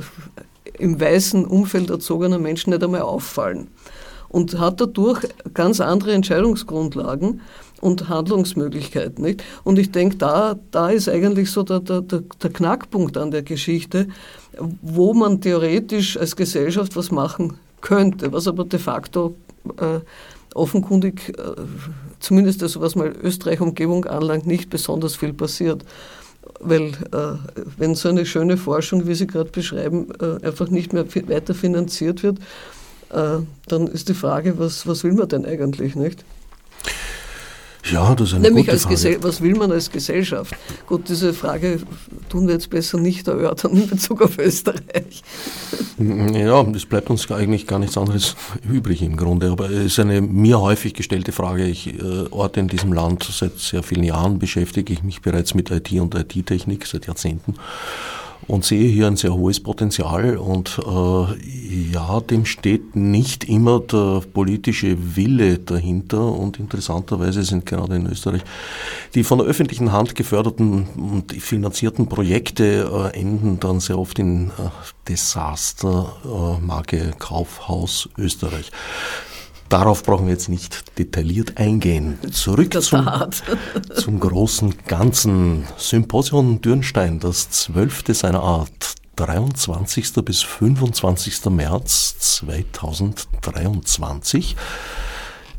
[SPEAKER 3] im weißen Umfeld erzogener Menschen nicht einmal auffallen. Und hat dadurch ganz andere Entscheidungsgrundlagen und Handlungsmöglichkeiten. Nicht? Und ich denke, da, da ist eigentlich so der, der, der Knackpunkt an der Geschichte, wo man theoretisch als Gesellschaft was machen könnte, was aber de facto äh, offenkundig, äh, zumindest also was mal Österreich-Umgebung anlangt, nicht besonders viel passiert. Weil äh, wenn so eine schöne Forschung, wie Sie gerade beschreiben, äh, einfach nicht mehr weiter finanziert wird, äh, dann ist die Frage, was, was will man denn eigentlich, nicht?
[SPEAKER 2] Ja, das ist eine
[SPEAKER 3] Nämlich
[SPEAKER 2] gute
[SPEAKER 3] als
[SPEAKER 2] Frage.
[SPEAKER 3] was will man als Gesellschaft? Gut, diese Frage tun wir jetzt besser nicht erörtern in Bezug auf Österreich.
[SPEAKER 2] Ja, es bleibt uns eigentlich gar nichts anderes übrig im Grunde. Aber es ist eine mir häufig gestellte Frage. Ich äh, orte in diesem Land seit sehr vielen Jahren, beschäftige ich mich bereits mit IT und IT-Technik seit Jahrzehnten und sehe hier ein sehr hohes Potenzial und äh, ja, dem steht nicht immer der politische Wille dahinter und interessanterweise sind gerade in Österreich die von der öffentlichen Hand geförderten und finanzierten Projekte äh, enden dann sehr oft in äh, Desaster, äh, Marke Kaufhaus Österreich. Darauf brauchen wir jetzt nicht detailliert eingehen. Zurück zum, zum großen Ganzen. Symposion Dürnstein, das zwölfte seiner Art. 23. bis 25. März 2023.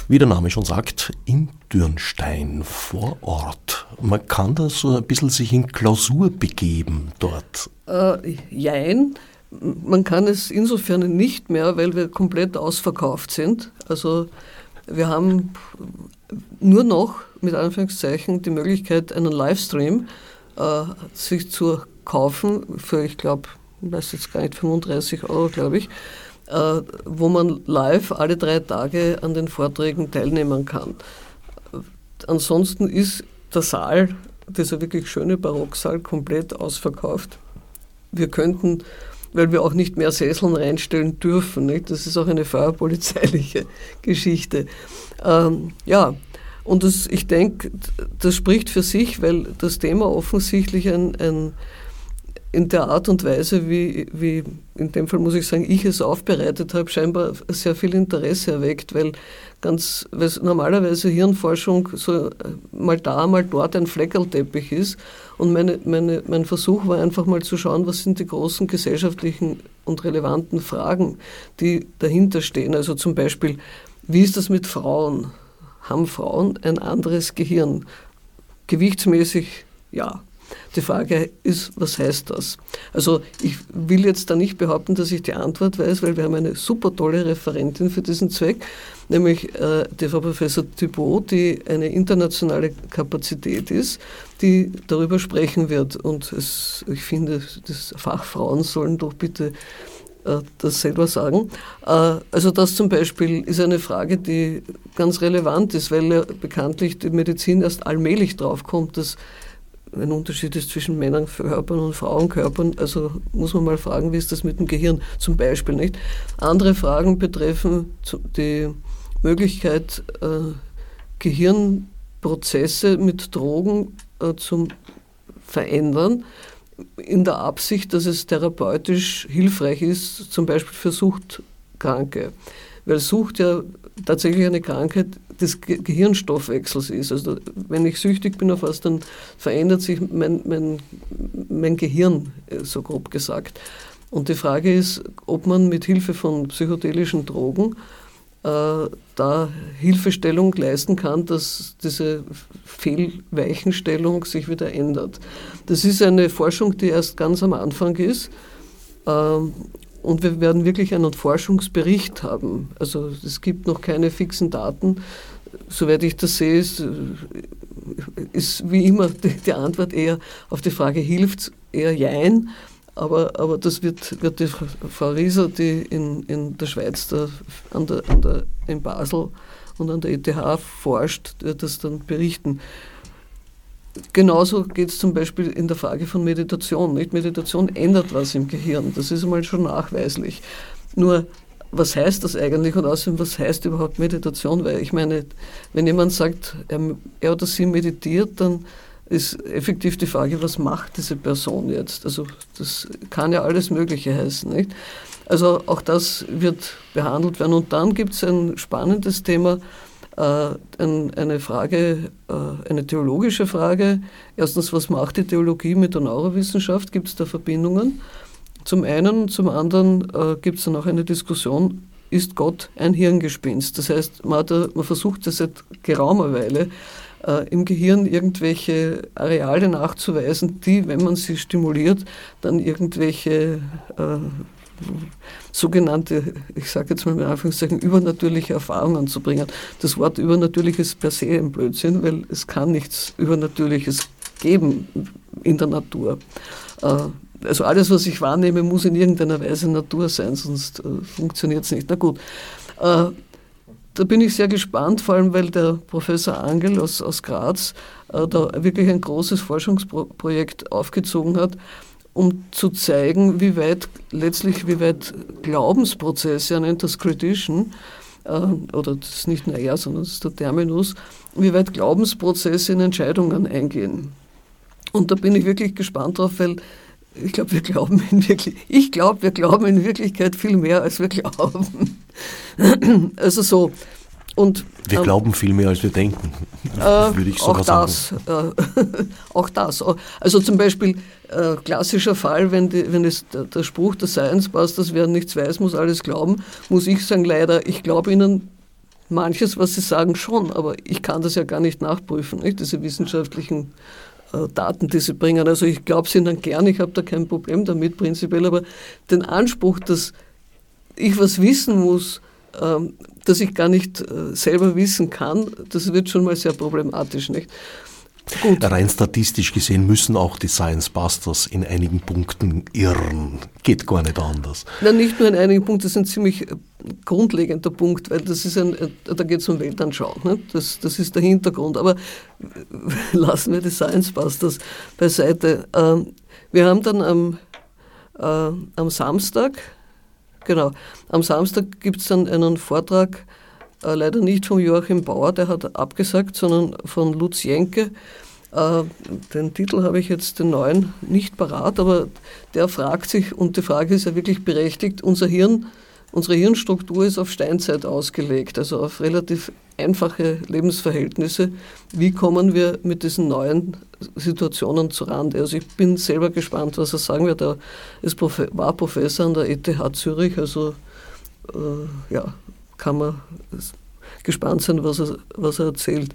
[SPEAKER 2] Wie der Name schon sagt, in Dürnstein vor Ort. Man kann da so ein bisschen sich in Klausur begeben dort.
[SPEAKER 3] Äh, jein. Man kann es insofern nicht mehr, weil wir komplett ausverkauft sind. Also wir haben nur noch mit Anführungszeichen die Möglichkeit, einen Livestream äh, sich zu kaufen für, ich glaube, ich weiß jetzt gar nicht, 35 Euro, glaube ich, äh, wo man live alle drei Tage an den Vorträgen teilnehmen kann. Ansonsten ist der Saal, dieser wirklich schöne Barocksaal, komplett ausverkauft. Wir könnten, weil wir auch nicht mehr Sesseln reinstellen dürfen, nicht? das ist auch eine feuerpolizeiliche Geschichte. Ähm, ja, und das, ich denke, das spricht für sich, weil das Thema offensichtlich ein, ein in der Art und Weise, wie, wie in dem Fall muss ich sagen, ich es aufbereitet habe, scheinbar sehr viel Interesse erweckt, weil ganz, weil normalerweise Hirnforschung so äh, mal da, mal dort ein Fleckerlteppich ist. Und meine, meine, mein Versuch war einfach mal zu schauen, was sind die großen gesellschaftlichen und relevanten Fragen, die dahinter stehen. Also zum Beispiel, wie ist das mit Frauen? Haben Frauen ein anderes Gehirn? Gewichtsmäßig ja. Die Frage ist, was heißt das? Also ich will jetzt da nicht behaupten, dass ich die Antwort weiß, weil wir haben eine super tolle Referentin für diesen Zweck, nämlich äh, die Frau Professor Thibault, die eine internationale Kapazität ist, die darüber sprechen wird. Und es, ich finde, das Fachfrauen sollen doch bitte äh, das selber sagen. Äh, also das zum Beispiel ist eine Frage, die ganz relevant ist, weil ja bekanntlich die Medizin erst allmählich draufkommt, dass ein Unterschied ist zwischen Männerkörpern und Frauenkörpern. Also muss man mal fragen, wie ist das mit dem Gehirn zum Beispiel nicht. Andere Fragen betreffen die Möglichkeit, äh, Gehirnprozesse mit Drogen äh, zu verändern, in der Absicht, dass es therapeutisch hilfreich ist, zum Beispiel für Suchtkranke. Weil Sucht ja tatsächlich eine Krankheit des Gehirnstoffwechsels ist. Also wenn ich süchtig bin auf was, dann verändert sich mein, mein, mein Gehirn, äh, so grob gesagt. Und die Frage ist, ob man mit Hilfe von psychedelischen Drogen äh, da Hilfestellung leisten kann, dass diese Fehlweichenstellung sich wieder ändert. Das ist eine Forschung, die erst ganz am Anfang ist. Ähm, und wir werden wirklich einen Forschungsbericht haben. Also es gibt noch keine fixen Daten. Soweit ich das sehe, ist, ist wie immer die, die Antwort eher auf die Frage, hilft eher Jein. Aber, aber das wird, wird die Frau Rieser, die in, in der Schweiz, da, an der, an der, in Basel und an der ETH forscht, wird das dann berichten. Genauso geht es zum Beispiel in der Frage von Meditation. Nicht? Meditation ändert was im Gehirn, das ist einmal schon nachweislich. Nur, was heißt das eigentlich und außerdem, was heißt überhaupt Meditation? Weil ich meine, wenn jemand sagt, er, er oder sie meditiert, dann ist effektiv die Frage, was macht diese Person jetzt? Also das kann ja alles Mögliche heißen. Nicht? Also auch das wird behandelt werden. Und dann gibt es ein spannendes Thema, eine Frage, äh, eine theologische Frage. Erstens, was macht die Theologie mit der Neurowissenschaft? Gibt es da Verbindungen? Zum einen, zum anderen äh, gibt es dann auch eine Diskussion, ist Gott ein Hirngespinst? Das heißt, man, da, man versucht das seit geraumer Weile im Gehirn irgendwelche Areale nachzuweisen, die, wenn man sie stimuliert, dann irgendwelche sogenannte, ich sage jetzt mal in Anführungszeichen, übernatürliche Erfahrungen zu bringen. Das Wort übernatürlich ist per se ein Blödsinn, weil es kann nichts Übernatürliches geben in der Natur. Äh, also alles, was ich wahrnehme, muss in irgendeiner Weise Natur sein, sonst äh, funktioniert es nicht. Na gut. Äh, da bin ich sehr gespannt, vor allem weil der Professor Angel aus, aus Graz da wirklich ein großes Forschungsprojekt aufgezogen hat, um zu zeigen, wie weit letztlich, wie weit Glaubensprozesse, er nennt das Credition, äh, oder das ist nicht nur er, sondern das ist der Terminus, wie weit Glaubensprozesse in Entscheidungen eingehen. Und da bin ich wirklich gespannt drauf, weil ich glaube, wir glauben ich glaube, wir glauben in Wirklichkeit viel mehr, als wir glauben. Also so. Und,
[SPEAKER 2] wir ähm, glauben viel mehr, als wir denken,
[SPEAKER 3] äh, würde ich sogar auch das, sagen. Äh, auch das. Also zum Beispiel äh, klassischer Fall, wenn, die, wenn es der, der, Spruch der Science Busters, wer nichts weiß, muss alles glauben, muss ich sagen, leider, ich glaube Ihnen manches, was Sie sagen, schon, aber ich kann das ja gar nicht nachprüfen, nicht? diese wissenschaftlichen äh, Daten, die Sie bringen. Also ich glaube Sie dann gern, ich habe da kein Problem damit prinzipiell, aber den Anspruch, dass ich was wissen muss, ähm, das ich gar nicht äh, selber wissen kann, das wird schon mal sehr problematisch. Nicht?
[SPEAKER 2] Gut. Rein statistisch gesehen müssen auch die Science Busters in einigen Punkten irren. Geht gar nicht anders.
[SPEAKER 3] Na, nicht nur in einigen Punkten, das ist ein ziemlich äh, grundlegender Punkt, weil das ist ein, äh, da geht es um Weltanschauung. Ne? Das, das ist der Hintergrund. Aber lassen wir die Science Busters beiseite. Ähm, wir haben dann am, am Samstag, genau, am Samstag gibt es dann einen Vortrag äh, leider nicht von Joachim Bauer, der hat abgesagt, sondern von Lutz Jenke. Äh, den Titel habe ich jetzt den neuen nicht parat, aber der fragt sich, und die Frage ist ja wirklich berechtigt, unser Hirn, unsere Hirnstruktur ist auf Steinzeit ausgelegt, also auf relativ einfache Lebensverhältnisse. Wie kommen wir mit diesen neuen Situationen zu Rande? Also ich bin selber gespannt, was er sagen wird. Er ist war Professor an der ETH Zürich, also äh, ja, kann man gespannt sein, was er, was er erzählt.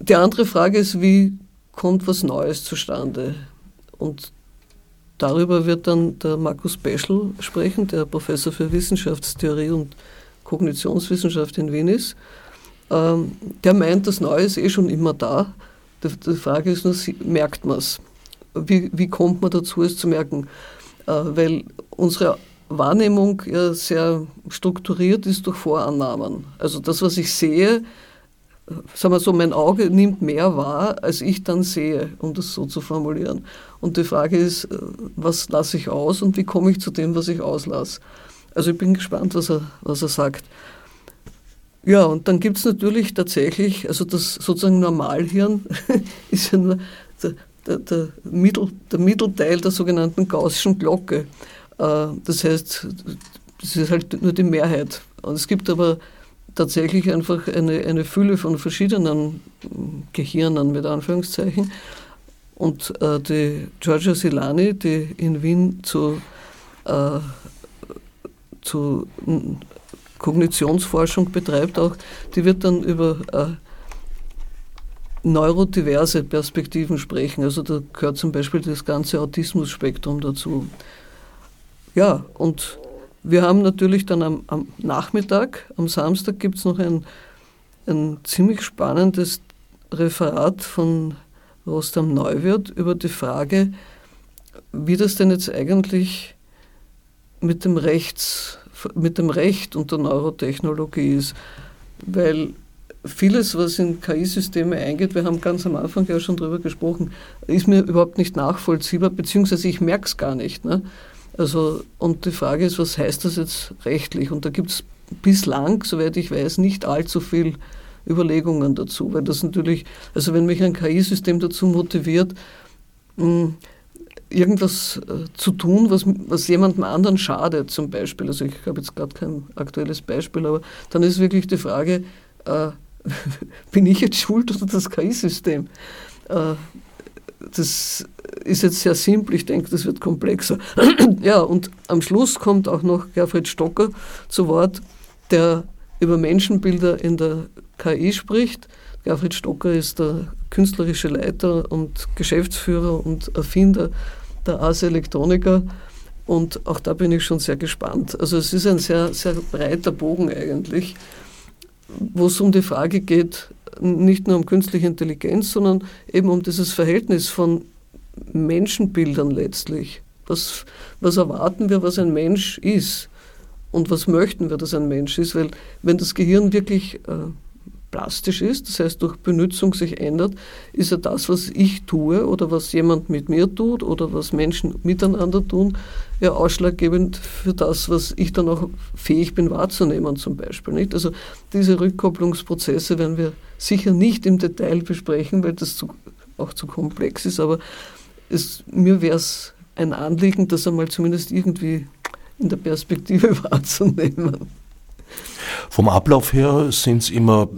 [SPEAKER 3] Die andere Frage ist, wie kommt was Neues zustande? Und darüber wird dann der Markus Peschel sprechen, der Professor für Wissenschaftstheorie und Kognitionswissenschaft in Wien ist. Ähm, der meint, das Neue ist eh schon immer da. Die Frage ist nur, merkt man es? Wie, wie kommt man dazu, es zu merken? Äh, weil unsere Wahrnehmung ja sehr strukturiert ist durch Vorannahmen. Also das, was ich sehe, sagen wir so, mein Auge nimmt mehr wahr, als ich dann sehe, um das so zu formulieren. Und die Frage ist, was lasse ich aus und wie komme ich zu dem, was ich auslasse? Also ich bin gespannt, was er, was er sagt. Ja, und dann gibt es natürlich tatsächlich, also das sozusagen Normalhirn ist ja nur der, der, der, Mittel, der Mittelteil der sogenannten gaußschen Glocke. Äh, das heißt, das ist halt nur die Mehrheit. Und es gibt aber tatsächlich einfach eine, eine Fülle von verschiedenen Gehirnen mit Anführungszeichen. Und äh, die Giorgia Silani, die in Wien zu, äh, zu Kognitionsforschung betreibt, auch, die wird dann über äh, neurodiverse Perspektiven sprechen. Also da gehört zum Beispiel das ganze Autismus-Spektrum dazu. Ja, und wir haben natürlich dann am, am Nachmittag, am Samstag gibt es noch ein, ein ziemlich spannendes Referat von Rostam Neuwirth über die Frage, wie das denn jetzt eigentlich mit dem, Rechts, mit dem Recht und der Neurotechnologie ist. Weil vieles, was in KI-Systeme eingeht, wir haben ganz am Anfang ja schon darüber gesprochen, ist mir überhaupt nicht nachvollziehbar, beziehungsweise ich merke es gar nicht. Ne? Also, und die Frage ist, was heißt das jetzt rechtlich? Und da gibt es bislang, soweit ich weiß, nicht allzu viel Überlegungen dazu, weil das natürlich, also wenn mich ein KI-System dazu motiviert, hm, irgendwas äh, zu tun, was, was jemandem anderen schadet, zum Beispiel. Also ich habe jetzt gerade kein aktuelles Beispiel, aber dann ist wirklich die Frage, äh, bin ich jetzt schuld oder das KI-System? Äh, das ist jetzt sehr simpel, ich denke, das wird komplexer. ja, und am Schluss kommt auch noch Gerfried Stocker zu Wort, der über Menschenbilder in der KI spricht. Gerfried Stocker ist der künstlerische Leiter und Geschäftsführer und Erfinder der Ase Elektronika. Und auch da bin ich schon sehr gespannt. Also es ist ein sehr, sehr breiter Bogen eigentlich, wo es um die Frage geht, nicht nur um künstliche Intelligenz, sondern eben um dieses Verhältnis von Menschenbildern letztlich. Was, was erwarten wir, was ein Mensch ist? Und was möchten wir, dass ein Mensch ist? Weil wenn das Gehirn wirklich äh, plastisch ist, das heißt durch Benutzung sich ändert, ist ja das, was ich tue oder was jemand mit mir tut oder was Menschen miteinander tun, ja ausschlaggebend für das, was ich dann auch fähig bin wahrzunehmen zum Beispiel. Nicht? Also diese Rückkopplungsprozesse werden wir sicher nicht im Detail besprechen, weil das zu, auch zu komplex ist, aber es, mir wäre es ein Anliegen, das einmal zumindest irgendwie in der Perspektive wahrzunehmen.
[SPEAKER 2] Vom Ablauf her sind es immer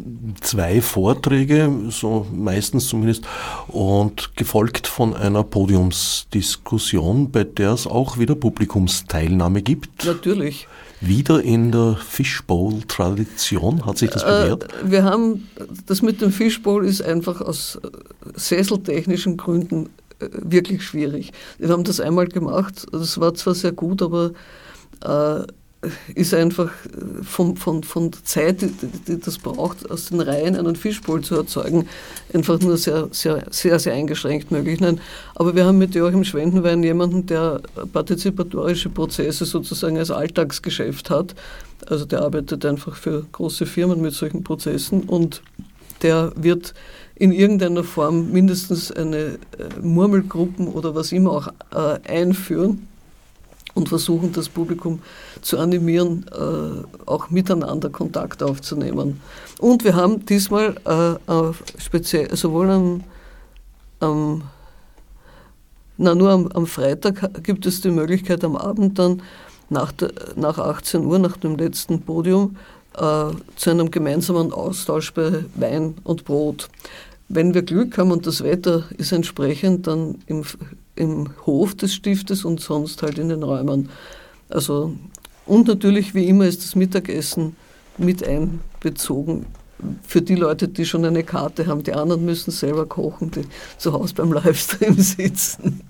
[SPEAKER 2] zwei Vorträge, so meistens zumindest, und gefolgt von einer Podiumsdiskussion, bei der es auch wieder Publikumsteilnahme gibt.
[SPEAKER 3] Natürlich.
[SPEAKER 2] Wieder in der Fishbowl-Tradition hat sich das äh, bewährt?
[SPEAKER 3] Äh, wir haben, das mit dem Fishbowl ist einfach aus sesseltechnischen Gründen äh, wirklich schwierig. Wir haben das einmal gemacht, das war zwar sehr gut, aber äh, ist einfach äh, von, von, von der Zeit, die, das braucht, aus den Reihen einen Fischbowl zu erzeugen, einfach nur sehr, sehr, sehr, sehr eingeschränkt möglich. Nein, aber wir haben mit Joachim Schwendenwein jemanden, der partizipatorische Prozesse sozusagen als Alltagsgeschäft hat. Also der arbeitet einfach für große Firmen mit solchen Prozessen und der wird in irgendeiner Form mindestens eine äh, Murmelgruppen oder was immer auch äh, einführen und versuchen, das Publikum zu animieren, äh, auch miteinander Kontakt aufzunehmen. Und wir haben diesmal äh, speziell, sowohl am, am na, nur am, am, Freitag gibt es die Möglichkeit, am Abend dann nach, der, nach 18 Uhr, nach dem letzten Podium, äh, zu einem gemeinsamen Austausch bei Wein und Brot. Wenn wir Glück haben und das Wetter ist entsprechend, dann im im Hof des Stiftes und sonst halt in den Räumen. Also, und natürlich, wie immer, ist das Mittagessen mit einbezogen. Für die Leute, die schon eine Karte haben, die anderen müssen selber kochen, die zu Hause beim Livestream sitzen.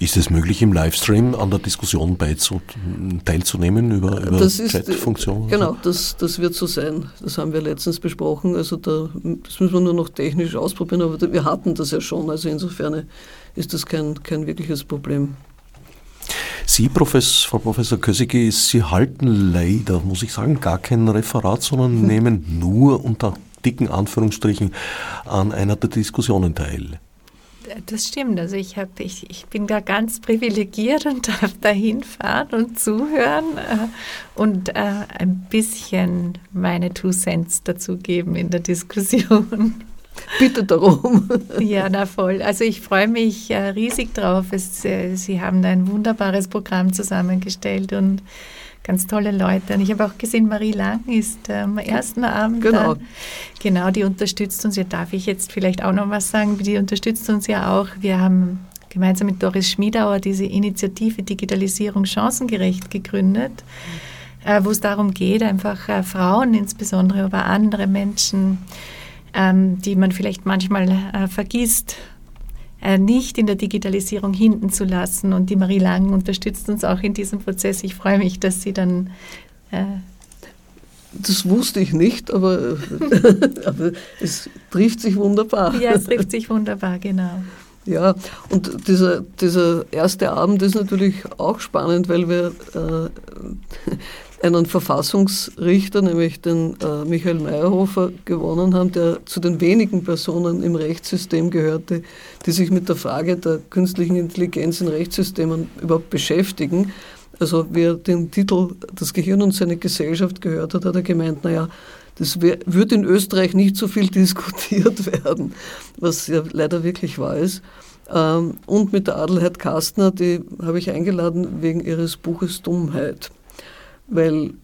[SPEAKER 2] Ist es möglich, im Livestream an der Diskussion teilzunehmen über, über Chat-Funktionen?
[SPEAKER 3] Genau, das, das wird so sein. Das haben wir letztens besprochen. Also da, das müssen wir nur noch technisch ausprobieren, aber wir hatten das ja schon. Also insofern ist das kein, kein wirkliches Problem.
[SPEAKER 2] Sie, Professor, Frau Professor Kösigi, Sie halten leider, muss ich sagen, gar kein Referat, sondern hm. nehmen nur unter dicken Anführungsstrichen an einer der Diskussionen teil.
[SPEAKER 4] Das stimmt. Also ich, hab, ich, ich bin da ganz privilegiert und darf da hinfahren und zuhören äh, und äh, ein bisschen meine Two Cents dazugeben in der Diskussion.
[SPEAKER 3] Bitte darum.
[SPEAKER 4] Ja, na voll. Also ich freue mich äh, riesig drauf. Es, äh, Sie haben ein wunderbares Programm zusammengestellt und ganz tolle Leute. Und ich habe auch gesehen, Marie Lang ist äh, am ersten Abend.
[SPEAKER 3] Genau.
[SPEAKER 4] Da. Genau, die unterstützt uns. Ja, darf ich jetzt vielleicht auch noch was sagen? Die unterstützt uns ja auch. Wir haben gemeinsam mit Doris Schmiedauer diese Initiative Digitalisierung chancengerecht gegründet, wo es darum geht, einfach Frauen insbesondere, aber andere Menschen, ähm, die man vielleicht manchmal äh, vergisst, äh, nicht in der Digitalisierung hinten zu lassen. Und die Marie Lang unterstützt uns auch in diesem Prozess. Ich freue mich, dass sie dann.
[SPEAKER 3] Äh das wusste ich nicht, aber, aber es trifft sich wunderbar.
[SPEAKER 4] Ja, es trifft sich wunderbar, genau.
[SPEAKER 3] Ja, und dieser, dieser erste Abend ist natürlich auch spannend, weil wir äh, einen Verfassungsrichter, nämlich den äh, Michael Meyerhofer, gewonnen haben, der zu den wenigen Personen im Rechtssystem gehörte, die sich mit der Frage der künstlichen Intelligenz in Rechtssystemen überhaupt beschäftigen. Also wer den Titel Das Gehirn und seine Gesellschaft gehört hat, hat er gemeint, naja, das wird in Österreich nicht so viel diskutiert werden, was ja leider wirklich wahr ist. Ähm, und mit der Adelheid Kastner, die habe ich eingeladen wegen ihres Buches Dummheit weil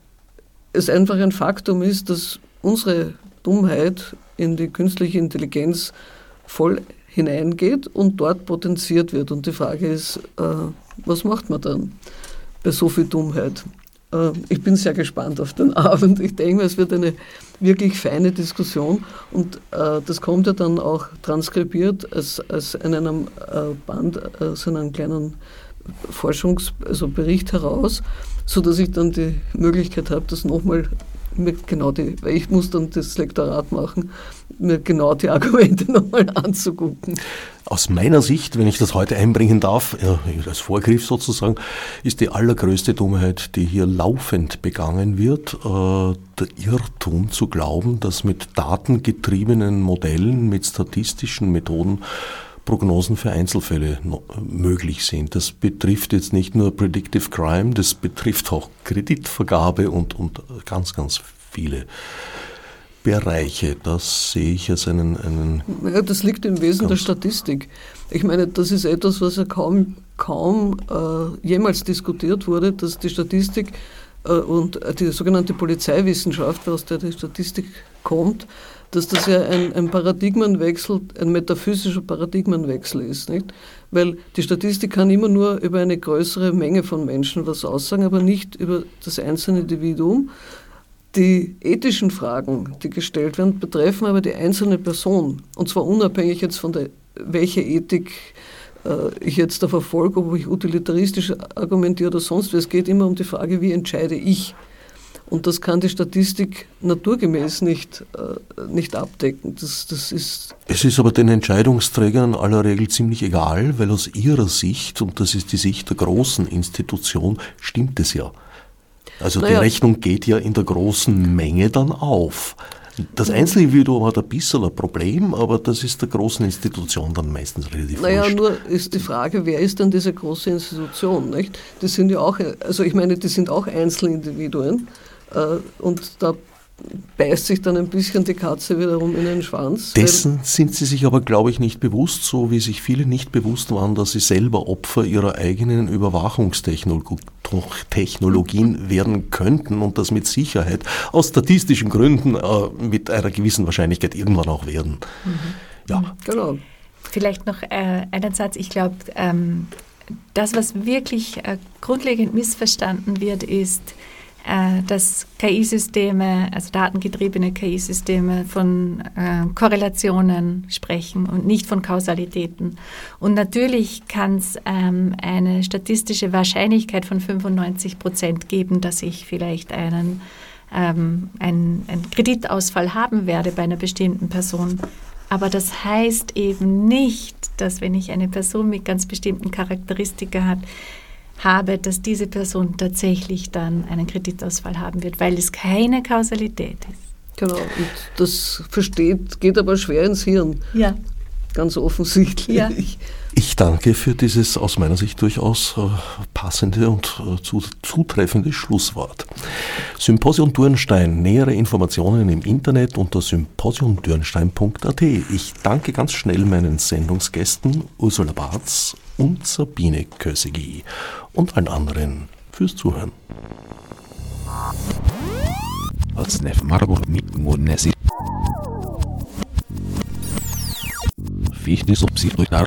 [SPEAKER 3] es einfach ein Faktum ist, dass unsere Dummheit in die künstliche Intelligenz voll hineingeht und dort potenziert wird. Und die Frage ist, äh, was macht man dann bei so viel Dummheit? Äh, ich bin sehr gespannt auf den Abend. Ich denke, es wird eine wirklich feine Diskussion und äh, das kommt ja dann auch transkribiert als, als in einem äh, Band, äh, so einen kleinen Forschungsbericht also heraus, sodass ich dann die Möglichkeit habe, das nochmal mir genau die, weil ich muss dann das Lektorat machen, mir genau die Argumente nochmal anzugucken.
[SPEAKER 2] Aus meiner Sicht, wenn ich das heute einbringen darf, als Vorgriff sozusagen, ist die allergrößte Dummheit, die hier laufend begangen wird, äh, der Irrtum zu glauben, dass mit datengetriebenen Modellen, mit statistischen Methoden Prognosen für Einzelfälle möglich sind. Das betrifft jetzt nicht nur Predictive Crime, das betrifft auch Kreditvergabe und, und ganz, ganz viele Bereiche. Das sehe ich als einen. einen
[SPEAKER 3] ja, das liegt im Wesen der Statistik. Ich meine, das ist etwas, was ja kaum, kaum äh, jemals diskutiert wurde, dass die Statistik äh, und die sogenannte Polizeiwissenschaft, aus der die Statistik kommt, dass das ja ein, ein Paradigmenwechsel, ein metaphysischer Paradigmenwechsel ist. Nicht? Weil die Statistik kann immer nur über eine größere Menge von Menschen was aussagen, aber nicht über das einzelne Individuum. Die ethischen Fragen, die gestellt werden, betreffen aber die einzelne Person. Und zwar unabhängig jetzt von der, welche Ethik äh, ich jetzt da verfolge, ob ich utilitaristisch argumentiere oder sonst was. Es geht immer um die Frage, wie entscheide ich. Und das kann die Statistik naturgemäß nicht, äh, nicht abdecken. Das, das ist
[SPEAKER 2] es ist aber den Entscheidungsträgern in aller Regel ziemlich egal, weil aus ihrer Sicht, und das ist die Sicht der großen Institution, stimmt es ja. Also naja. die Rechnung geht ja in der großen Menge dann auf. Das Einzelindividuum hat ein bisschen ein Problem, aber das ist der großen Institution dann meistens relativ
[SPEAKER 3] Naja, wurscht. nur ist die Frage, wer ist denn diese große Institution? Nicht? Das sind ja auch, also ich meine, die sind auch Einzelindividuen und da beißt sich dann ein bisschen die Katze wiederum in den Schwanz.
[SPEAKER 2] Dessen sind sie sich aber, glaube ich, nicht bewusst, so wie sich viele nicht bewusst waren, dass sie selber Opfer ihrer eigenen Überwachungstechnologien werden könnten und das mit Sicherheit aus statistischen Gründen äh, mit einer gewissen Wahrscheinlichkeit irgendwann auch werden. Mhm.
[SPEAKER 4] Ja. Genau. Vielleicht noch äh, einen Satz. Ich glaube, ähm, das, was wirklich äh, grundlegend missverstanden wird, ist, äh, dass KI-Systeme, also datengetriebene KI-Systeme von äh, Korrelationen sprechen und nicht von Kausalitäten. Und natürlich kann es ähm, eine statistische Wahrscheinlichkeit von 95 Prozent geben, dass ich vielleicht einen, ähm, einen, einen Kreditausfall haben werde bei einer bestimmten Person. Aber das heißt eben nicht, dass wenn ich eine Person mit ganz bestimmten Charakteristika hat, habe, dass diese Person tatsächlich dann einen Kreditausfall haben wird, weil es keine Kausalität ist.
[SPEAKER 3] Genau, und das versteht, geht aber schwer ins Hirn. Ja. Ganz offensichtlich. Ja.
[SPEAKER 2] Ich danke für dieses aus meiner Sicht durchaus äh, passende und äh, zutreffende Schlusswort. Symposion Dürnstein, nähere Informationen im Internet unter symposiumdürnstein.at. Ich danke ganz schnell meinen Sendungsgästen Ursula Barz und Sabine Kösegi und allen anderen fürs Zuhören. Fichte subsidiar